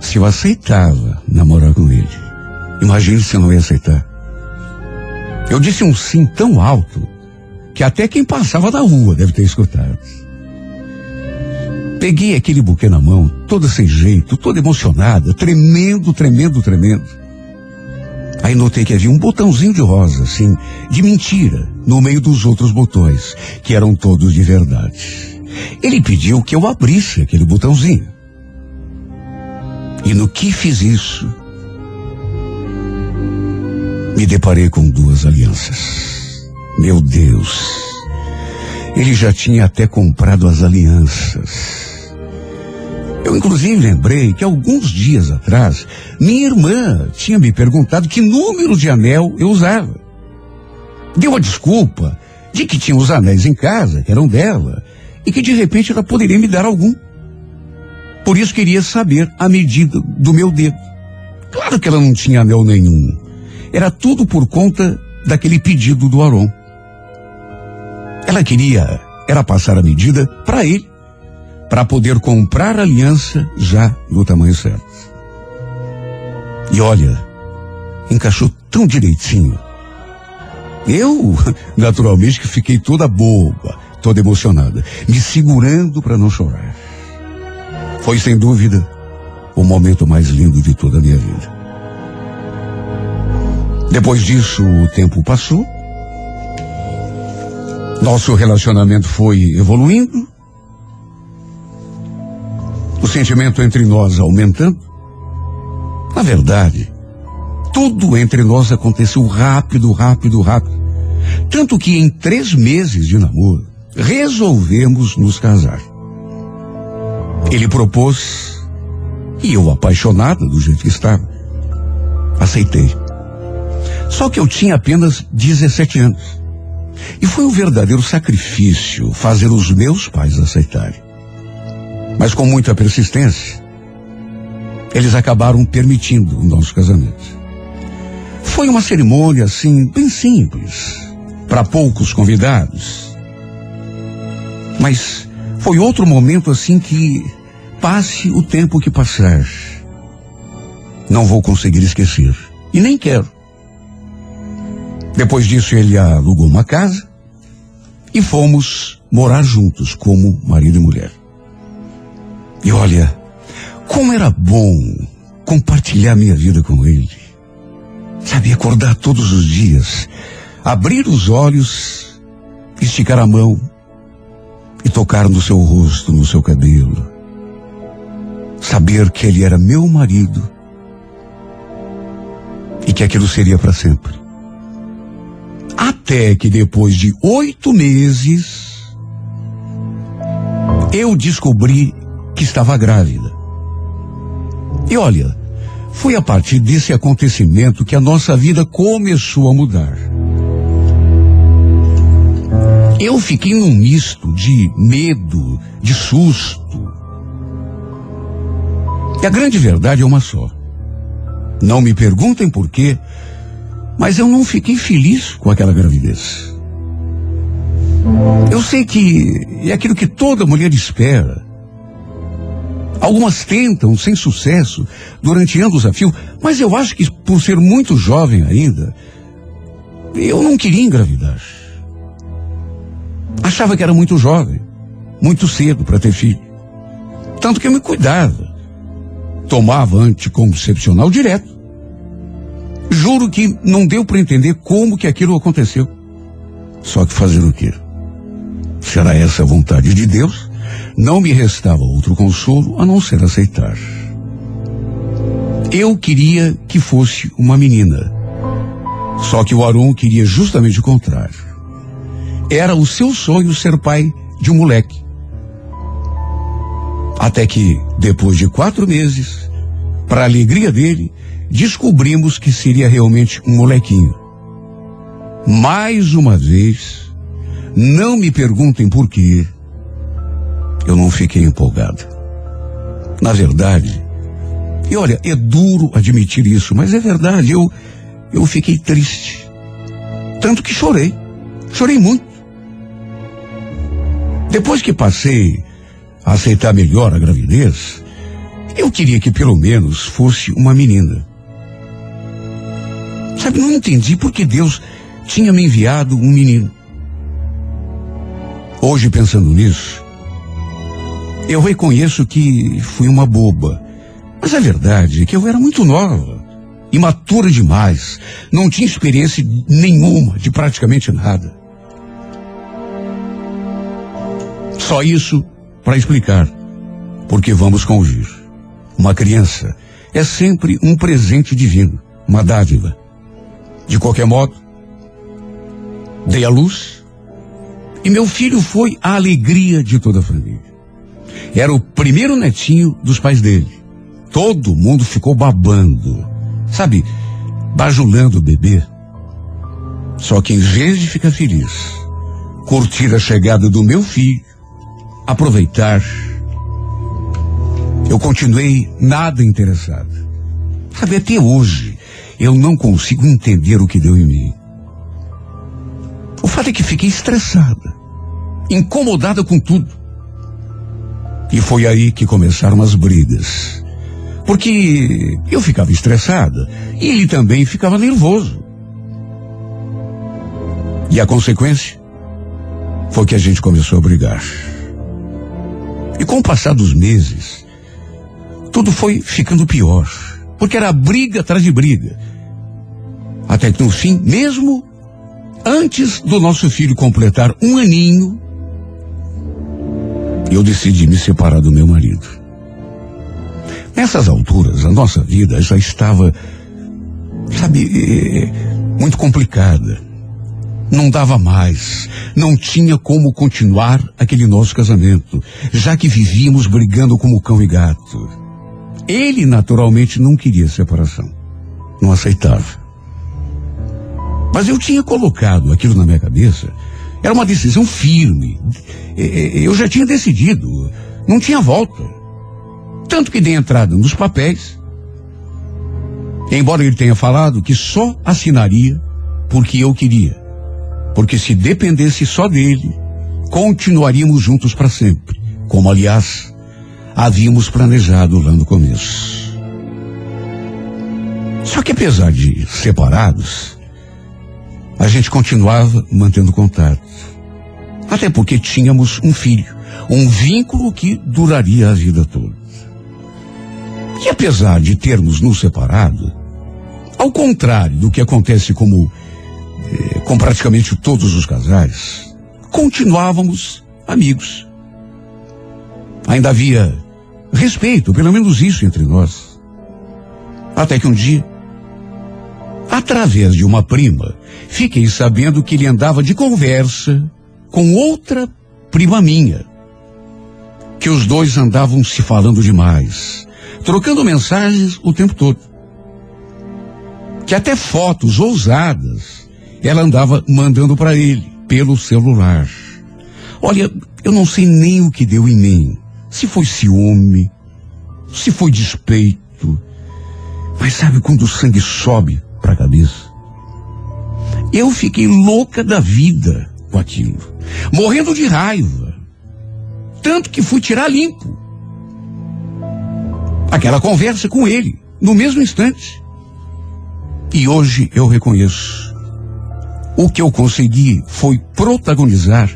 se eu aceitava namorar com ele. Imagine se eu não ia aceitar. Eu disse um sim tão alto que até quem passava da rua deve ter escutado. Peguei aquele buquê na mão, toda sem jeito, toda emocionada, tremendo, tremendo, tremendo. Aí notei que havia um botãozinho de rosa, assim, de mentira, no meio dos outros botões, que eram todos de verdade. Ele pediu que eu abrisse aquele botãozinho. E no que fiz isso, me deparei com duas alianças. Meu Deus! Ele já tinha até comprado as alianças. Eu, inclusive, lembrei que alguns dias atrás, minha irmã tinha me perguntado que número de anel eu usava. Deu a desculpa de que tinha os anéis em casa, que eram dela, e que de repente ela poderia me dar algum. Por isso queria saber a medida do meu dedo. Claro que ela não tinha anel nenhum. Era tudo por conta daquele pedido do Aron. Ela queria era passar a medida para ele, para poder comprar a aliança já no tamanho certo. E olha, encaixou tão direitinho. Eu, naturalmente, que fiquei toda boba, toda emocionada, me segurando para não chorar. Foi sem dúvida o momento mais lindo de toda a minha vida. Depois disso, o tempo passou. Nosso relacionamento foi evoluindo. O sentimento entre nós aumentando. Na verdade, tudo entre nós aconteceu rápido, rápido, rápido. Tanto que em três meses de namoro, resolvemos nos casar. Ele propôs, e eu, apaixonada do jeito que estava, aceitei. Só que eu tinha apenas 17 anos. E foi um verdadeiro sacrifício fazer os meus pais aceitarem. Mas com muita persistência, eles acabaram permitindo o nosso casamento. Foi uma cerimônia assim, bem simples, para poucos convidados. Mas foi outro momento assim que passe o tempo que passar. Não vou conseguir esquecer. E nem quero. Depois disso, ele alugou uma casa e fomos morar juntos como marido e mulher. E olha, como era bom compartilhar minha vida com ele. Sabe, acordar todos os dias, abrir os olhos, esticar a mão e tocar no seu rosto, no seu cabelo. Saber que ele era meu marido e que aquilo seria para sempre. Até que depois de oito meses, eu descobri que estava grávida. E olha, foi a partir desse acontecimento que a nossa vida começou a mudar. Eu fiquei num misto de medo, de susto. E a grande verdade é uma só. Não me perguntem por quê, mas eu não fiquei feliz com aquela gravidez. Eu sei que é aquilo que toda mulher espera. Algumas tentam sem sucesso durante anos a fio, mas eu acho que por ser muito jovem ainda, eu não queria engravidar. Achava que era muito jovem, muito cedo para ter filho. Tanto que eu me cuidava. Tomava anticoncepcional direto. Juro que não deu para entender como que aquilo aconteceu. Só que fazer o quê? Será essa a vontade de Deus? Não me restava outro consolo a não ser aceitar. Eu queria que fosse uma menina. Só que o Aron queria justamente o contrário. Era o seu sonho ser pai de um moleque. Até que, depois de quatro meses, para alegria dele, descobrimos que seria realmente um molequinho. Mais uma vez, não me perguntem por quê, eu não fiquei empolgado. Na verdade, e olha, é duro admitir isso, mas é verdade, eu, eu fiquei triste. Tanto que chorei. Chorei muito. Depois que passei a aceitar melhor a gravidez, eu queria que pelo menos fosse uma menina. Sabe, não entendi por que Deus tinha me enviado um menino. Hoje, pensando nisso, eu reconheço que fui uma boba. Mas a verdade é que eu era muito nova. imatura demais, não tinha experiência nenhuma de praticamente nada. Só isso para explicar porque vamos convir. Uma criança é sempre um presente divino, uma dádiva. De qualquer modo, dei a luz e meu filho foi a alegria de toda a família. Era o primeiro netinho dos pais dele. Todo mundo ficou babando, sabe, bajulando o bebê. Só que em vez de ficar feliz, curtir a chegada do meu filho, aproveitar, eu continuei nada interessado. Sabe, até hoje, eu não consigo entender o que deu em mim. O fato é que fiquei estressada, incomodada com tudo. E foi aí que começaram as brigas. Porque eu ficava estressada e ele também ficava nervoso. E a consequência foi que a gente começou a brigar. E com o passar dos meses, tudo foi ficando pior. Porque era briga atrás de briga. Até que no fim, mesmo antes do nosso filho completar um aninho, eu decidi me separar do meu marido. Nessas alturas, a nossa vida já estava, sabe, eh, muito complicada. Não dava mais, não tinha como continuar aquele nosso casamento, já que vivíamos brigando como cão e gato. Ele naturalmente não queria separação, não aceitava. Mas eu tinha colocado aquilo na minha cabeça. Era uma decisão firme. E- e- Eu já tinha decidido. Não tinha volta. Tanto que dei entrada nos papéis. Embora ele tenha falado que só assinaria porque eu queria. Porque se dependesse só dele, continuaríamos juntos para sempre. Como, aliás, havíamos planejado lá no começo. Só que apesar de separados, a gente continuava mantendo contato. Até porque tínhamos um filho, um vínculo que duraria a vida toda. E apesar de termos nos separado, ao contrário do que acontece como eh, com praticamente todos os casais, continuávamos amigos. Ainda havia respeito, pelo menos isso entre nós. Até que um dia, através de uma prima, fiquei sabendo que ele andava de conversa com outra prima minha. Que os dois andavam se falando demais, trocando mensagens o tempo todo. Que até fotos ousadas ela andava mandando para ele pelo celular. Olha, eu não sei nem o que deu em mim. Se foi ciúme, se foi despeito. Mas sabe quando o sangue sobe para a cabeça? Eu fiquei louca da vida com aquilo, morrendo de raiva. Tanto que fui tirar limpo aquela conversa com ele, no mesmo instante. E hoje eu reconheço. O que eu consegui foi protagonizar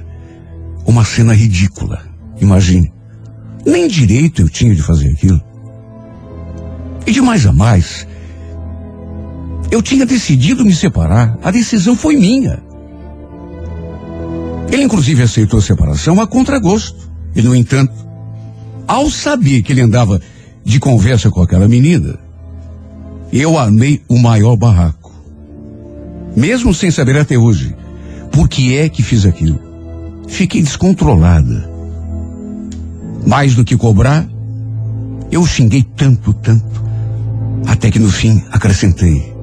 uma cena ridícula. Imagine. Nem direito eu tinha de fazer aquilo. E de mais a mais, eu tinha decidido me separar. A decisão foi minha. Ele inclusive aceitou a separação a contragosto. E no entanto, ao saber que ele andava de conversa com aquela menina, eu armei o maior barraco. Mesmo sem saber até hoje por que é que fiz aquilo. Fiquei descontrolada. Mais do que cobrar, eu xinguei tanto, tanto, até que no fim acrescentei.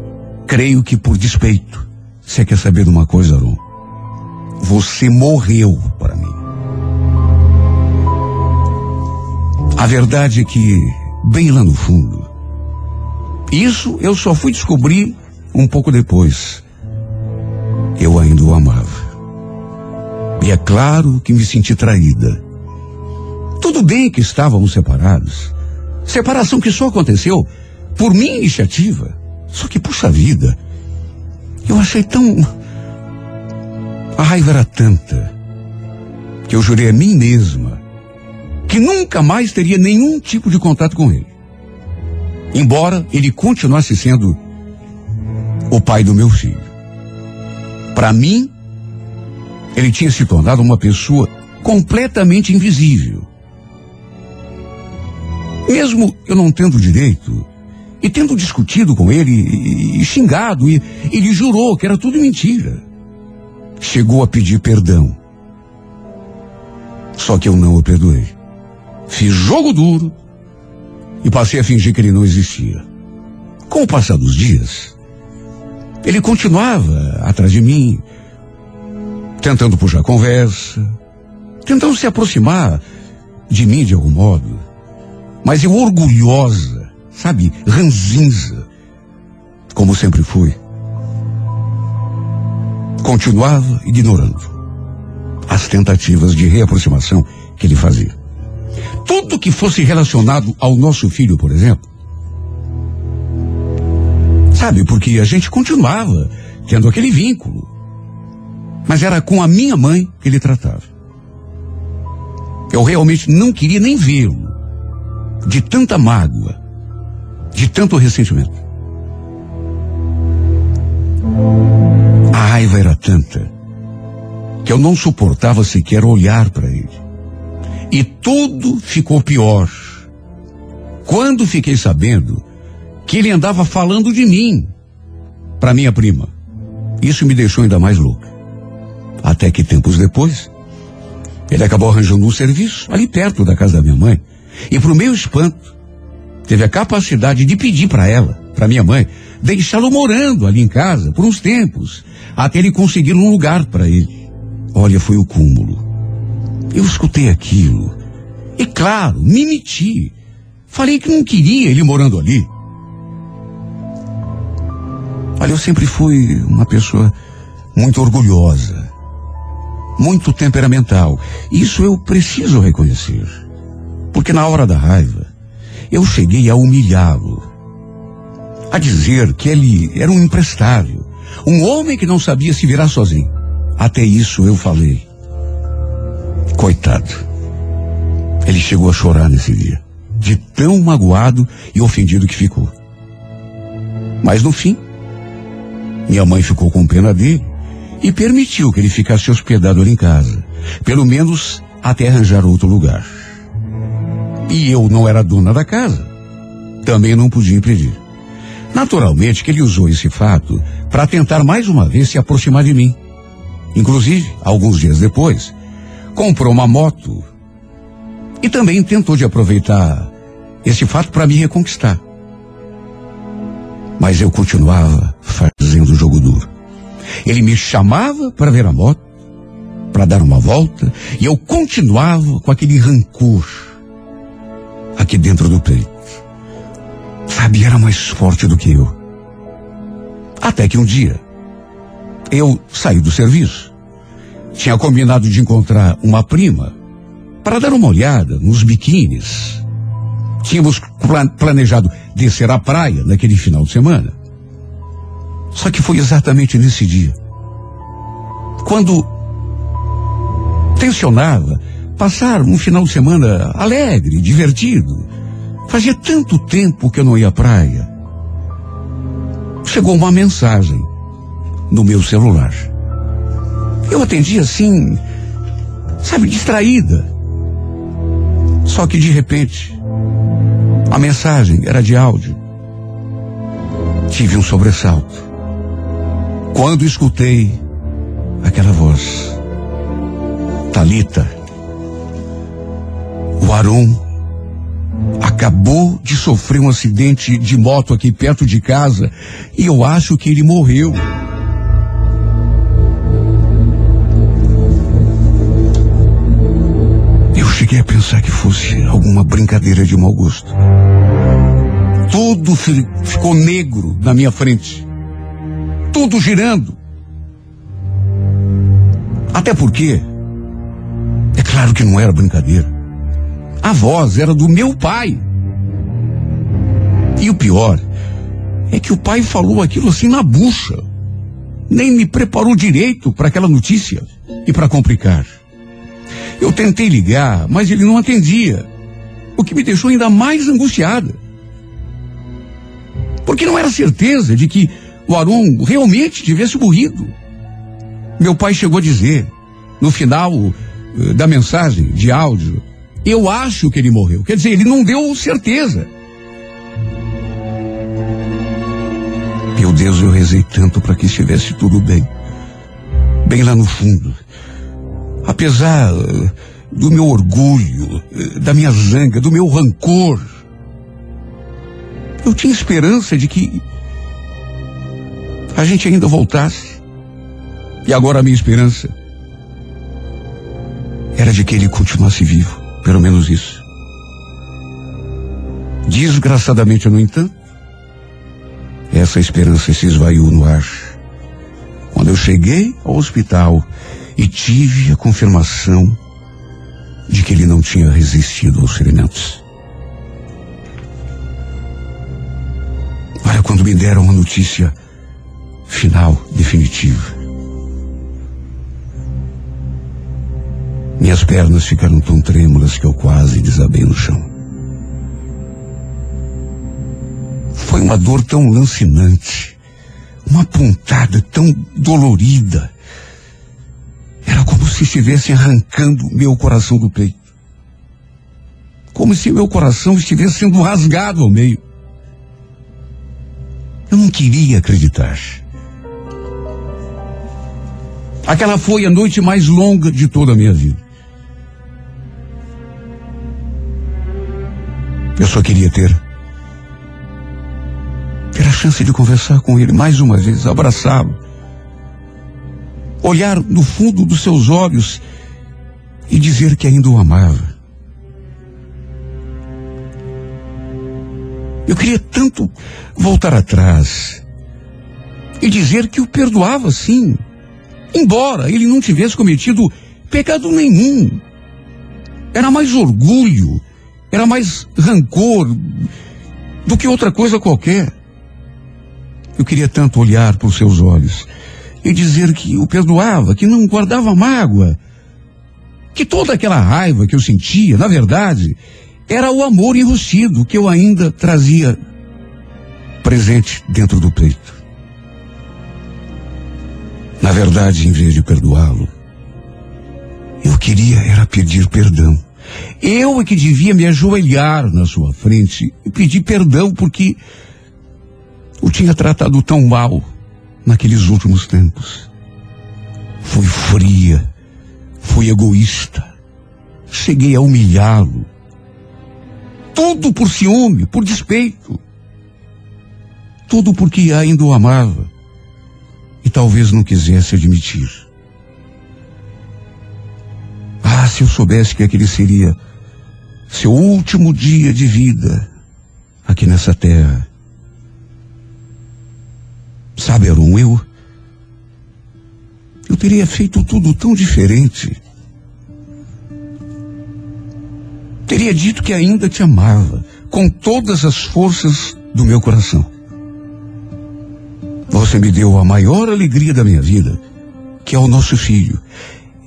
Creio que por despeito. Você quer saber de uma coisa, Aron? Você morreu para mim. A verdade é que, bem lá no fundo, isso eu só fui descobrir um pouco depois. Eu ainda o amava. E é claro que me senti traída. Tudo bem que estávamos separados. Separação que só aconteceu por minha iniciativa. Só que, puxa vida, eu achei tão. A raiva era tanta que eu jurei a mim mesma que nunca mais teria nenhum tipo de contato com ele. Embora ele continuasse sendo o pai do meu filho. Para mim, ele tinha se tornado uma pessoa completamente invisível. Mesmo eu não tendo direito, e tendo discutido com ele e, xingado, e ele jurou que era tudo mentira. Chegou a pedir perdão. Só que eu não o perdoei. Fiz jogo duro e passei a fingir que ele não existia. Com o passar dos dias, ele continuava atrás de mim, tentando puxar conversa, tentando se aproximar de mim de algum modo. Mas eu orgulhosa, sabe, ranzinza, como sempre fui. Continuava ignorando as tentativas de reaproximação que ele fazia. Tudo que fosse relacionado ao nosso filho, por exemplo. Sabe, porque a gente continuava tendo aquele vínculo. Mas era com a minha mãe que ele tratava. Eu realmente não queria nem vê-lo. De tanta mágoa, de tanto ressentimento. A raiva era tanta que eu não suportava sequer olhar para ele. E tudo ficou pior. Quando fiquei sabendo que ele andava falando de mim para minha prima. Isso me deixou ainda mais louca. Até que tempos depois, ele acabou arranjando um serviço ali perto da casa da minha mãe. E pro meu espanto, teve a capacidade de pedir para ela, para minha mãe, deixá-lo morando ali em casa por uns tempos, até ele conseguir um lugar para ele. Olha, foi o cúmulo. Eu escutei aquilo. E claro, me meti. Falei que não queria ele morando ali. Olha, eu sempre fui uma pessoa muito orgulhosa, muito temperamental. Isso eu preciso reconhecer. Porque na hora da raiva, eu cheguei a humilhá-lo. A dizer que ele era um imprestável, um homem que não sabia se virar sozinho. Até isso eu falei. Coitado. Ele chegou a chorar nesse dia, de tão magoado e ofendido que ficou. Mas no fim, minha mãe ficou com pena dele e permitiu que ele ficasse hospedado ali em casa, pelo menos até arranjar outro lugar. E eu não era dona da casa. Também não podia impedir. Naturalmente que ele usou esse fato para tentar mais uma vez se aproximar de mim. Inclusive, alguns dias depois, comprou uma moto e também tentou de aproveitar esse fato para me reconquistar. Mas eu continuava fazendo o jogo duro. Ele me chamava para ver a moto, para dar uma volta, e eu continuava com aquele rancor aqui dentro do peito. Sabe, era mais forte do que eu. Até que um dia, eu saí do serviço. Tinha combinado de encontrar uma prima para dar uma olhada nos biquínis. Tínhamos pla- planejado descer à praia naquele final de semana. Só que foi exatamente nesse dia. Quando tensionava passar um final de semana alegre, divertido. Fazia tanto tempo que eu não ia à praia. Chegou uma mensagem no meu celular. Eu atendi assim, sabe, distraída. Só que de repente, a mensagem era de áudio. Tive um sobressalto. Quando escutei aquela voz. Talita, o Aron acabou de sofrer um acidente de moto aqui perto de casa e eu acho que ele morreu. Eu cheguei a pensar que fosse alguma brincadeira de mau gosto. Tudo fi- ficou negro na minha frente. Tudo girando. Até porque, é claro que não era brincadeira. A voz era do meu pai. E o pior é que o pai falou aquilo assim na bucha. Nem me preparou direito para aquela notícia e para complicar. Eu tentei ligar, mas ele não atendia, o que me deixou ainda mais angustiada. Porque não era certeza de que o Arum realmente tivesse morrido. Meu pai chegou a dizer, no final eh, da mensagem de áudio, eu acho que ele morreu. Quer dizer, ele não deu certeza. Meu Deus, eu rezei tanto para que estivesse tudo bem. Bem lá no fundo. Apesar eh, do meu orgulho, eh, da minha zanga, do meu rancor, eu tinha esperança de que a gente ainda voltasse. E agora a minha esperança era de que ele continuasse vivo, pelo menos isso. Desgraçadamente, no entanto, essa esperança se esvaiu no ar. Quando eu cheguei ao hospital e tive a confirmação de que ele não tinha resistido aos ferimentos. Olha, quando me deram a notícia final, definitiva. Minhas pernas ficaram tão trêmulas que eu quase desabei no chão. Foi uma dor tão lancinante, uma pontada tão dolorida. Era como se estivessem arrancando meu coração do peito. Como se meu coração estivesse sendo rasgado ao meio. Eu não queria acreditar. Aquela foi a noite mais longa de toda a minha vida. Eu só queria ter ter a chance de conversar com ele mais uma vez, abraçá-lo, olhar no fundo dos seus olhos e dizer que ainda o amava. Eu queria tanto voltar atrás e dizer que o perdoava sim, embora ele não tivesse cometido pecado nenhum. Era mais orgulho, era mais rancor do que outra coisa qualquer. Eu queria tanto olhar para os seus olhos e dizer que o perdoava, que não guardava mágoa, que toda aquela raiva que eu sentia, na verdade, era o amor enrustido que eu ainda trazia presente dentro do peito. Na verdade, em vez de perdoá-lo, eu queria era pedir perdão. Eu é que devia me ajoelhar na sua frente e pedir perdão porque o tinha tratado tão mal naqueles últimos tempos. Fui fria, fui egoísta, cheguei a humilhá-lo. Tudo por ciúme, por despeito. Tudo porque ainda o amava e talvez não quisesse admitir. Ah, se eu soubesse que aquele seria seu último dia de vida aqui nessa terra. Sabe, Arum, eu. Eu teria feito tudo tão diferente. Teria dito que ainda te amava, com todas as forças do meu coração. Você me deu a maior alegria da minha vida, que é o nosso filho.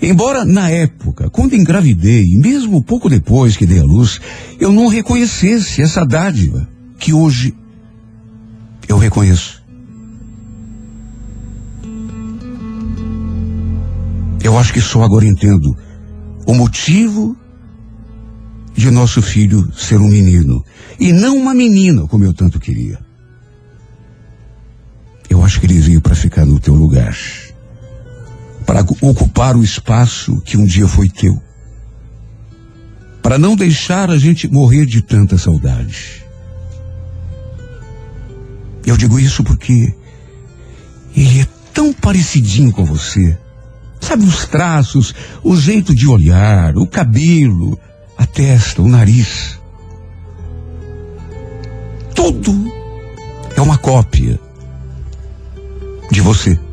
Embora na época, quando engravidei, e mesmo pouco depois que dei a luz, eu não reconhecesse essa dádiva que hoje eu reconheço. Eu acho que só agora entendo o motivo de nosso filho ser um menino e não uma menina, como eu tanto queria. Eu acho que ele veio para ficar no teu lugar, para ocupar o espaço que um dia foi teu, para não deixar a gente morrer de tanta saudade. Eu digo isso porque ele é tão parecidinho com você. Sabe os traços, o jeito de olhar, o cabelo, a testa, o nariz. Tudo é uma cópia de você.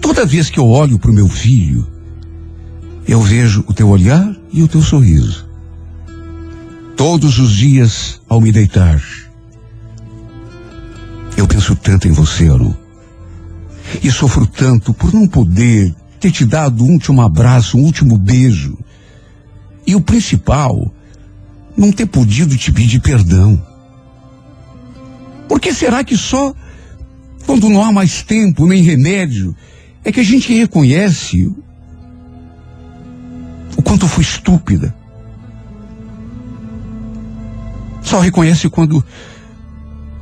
Toda vez que eu olho para o meu filho, eu vejo o teu olhar e o teu sorriso. Todos os dias ao me deitar, eu penso tanto em você, Aru. E sofro tanto por não poder ter te dado um último abraço, um último beijo. E o principal, não ter podido te pedir perdão. Por que será que só quando não há mais tempo nem remédio, é que a gente reconhece o quanto fui estúpida. Só reconhece quando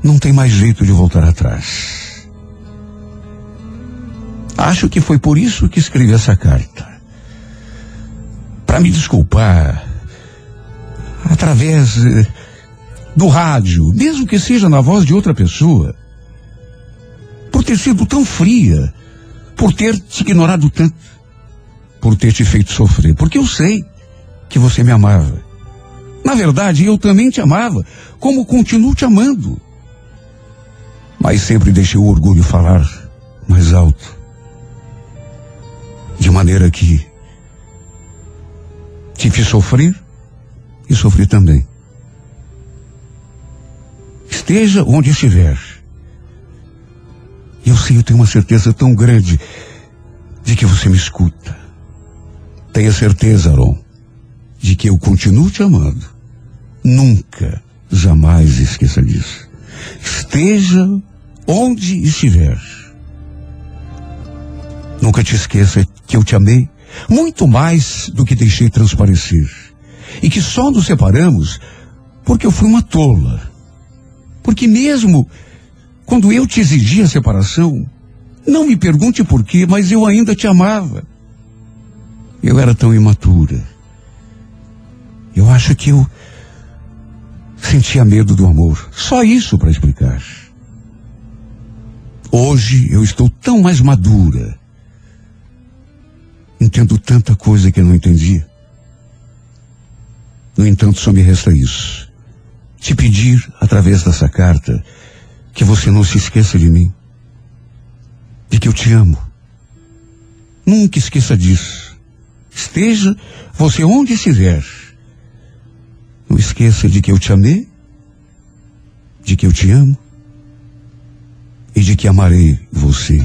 não tem mais jeito de voltar atrás. Acho que foi por isso que escrevi essa carta. Para me desculpar, através eh, do rádio, mesmo que seja na voz de outra pessoa, por ter sido tão fria, por ter te ignorado tanto, por ter te feito sofrer, porque eu sei que você me amava. Na verdade, eu também te amava, como continuo te amando. Mas sempre deixei o orgulho falar mais alto. De maneira que te fiz sofrer e sofri também. Esteja onde estiver. Eu sei, eu tenho uma certeza tão grande de que você me escuta. Tenha certeza, Aron, de que eu continuo te amando. Nunca, jamais esqueça disso. Esteja onde estiver. Nunca te esqueça que eu te amei muito mais do que deixei transparecer. E que só nos separamos porque eu fui uma tola. Porque mesmo quando eu te exigi a separação, não me pergunte por quê, mas eu ainda te amava. Eu era tão imatura. Eu acho que eu sentia medo do amor. Só isso para explicar. Hoje eu estou tão mais madura. Entendo tanta coisa que eu não entendia. No entanto, só me resta isso. Te pedir, através dessa carta, que você não se esqueça de mim. De que eu te amo. Nunca esqueça disso. Esteja você onde estiver. Não esqueça de que eu te amei, de que eu te amo e de que amarei você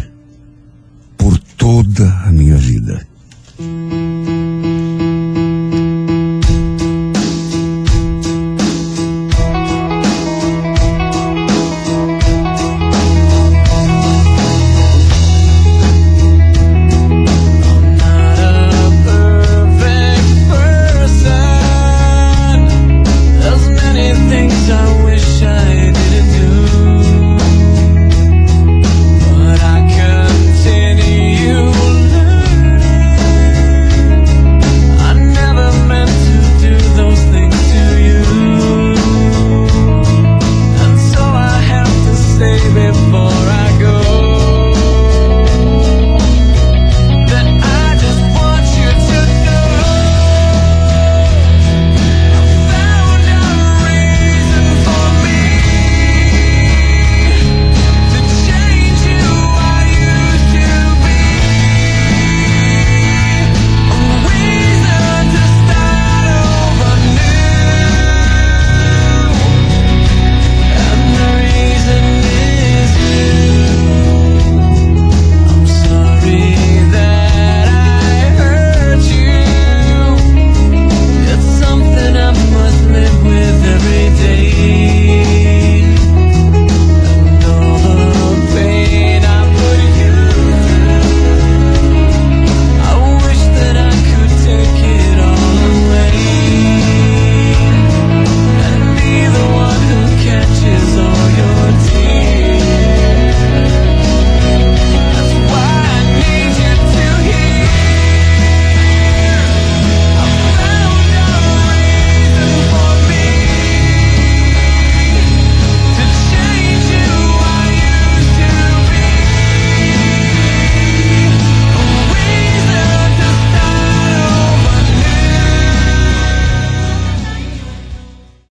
por toda a minha vida.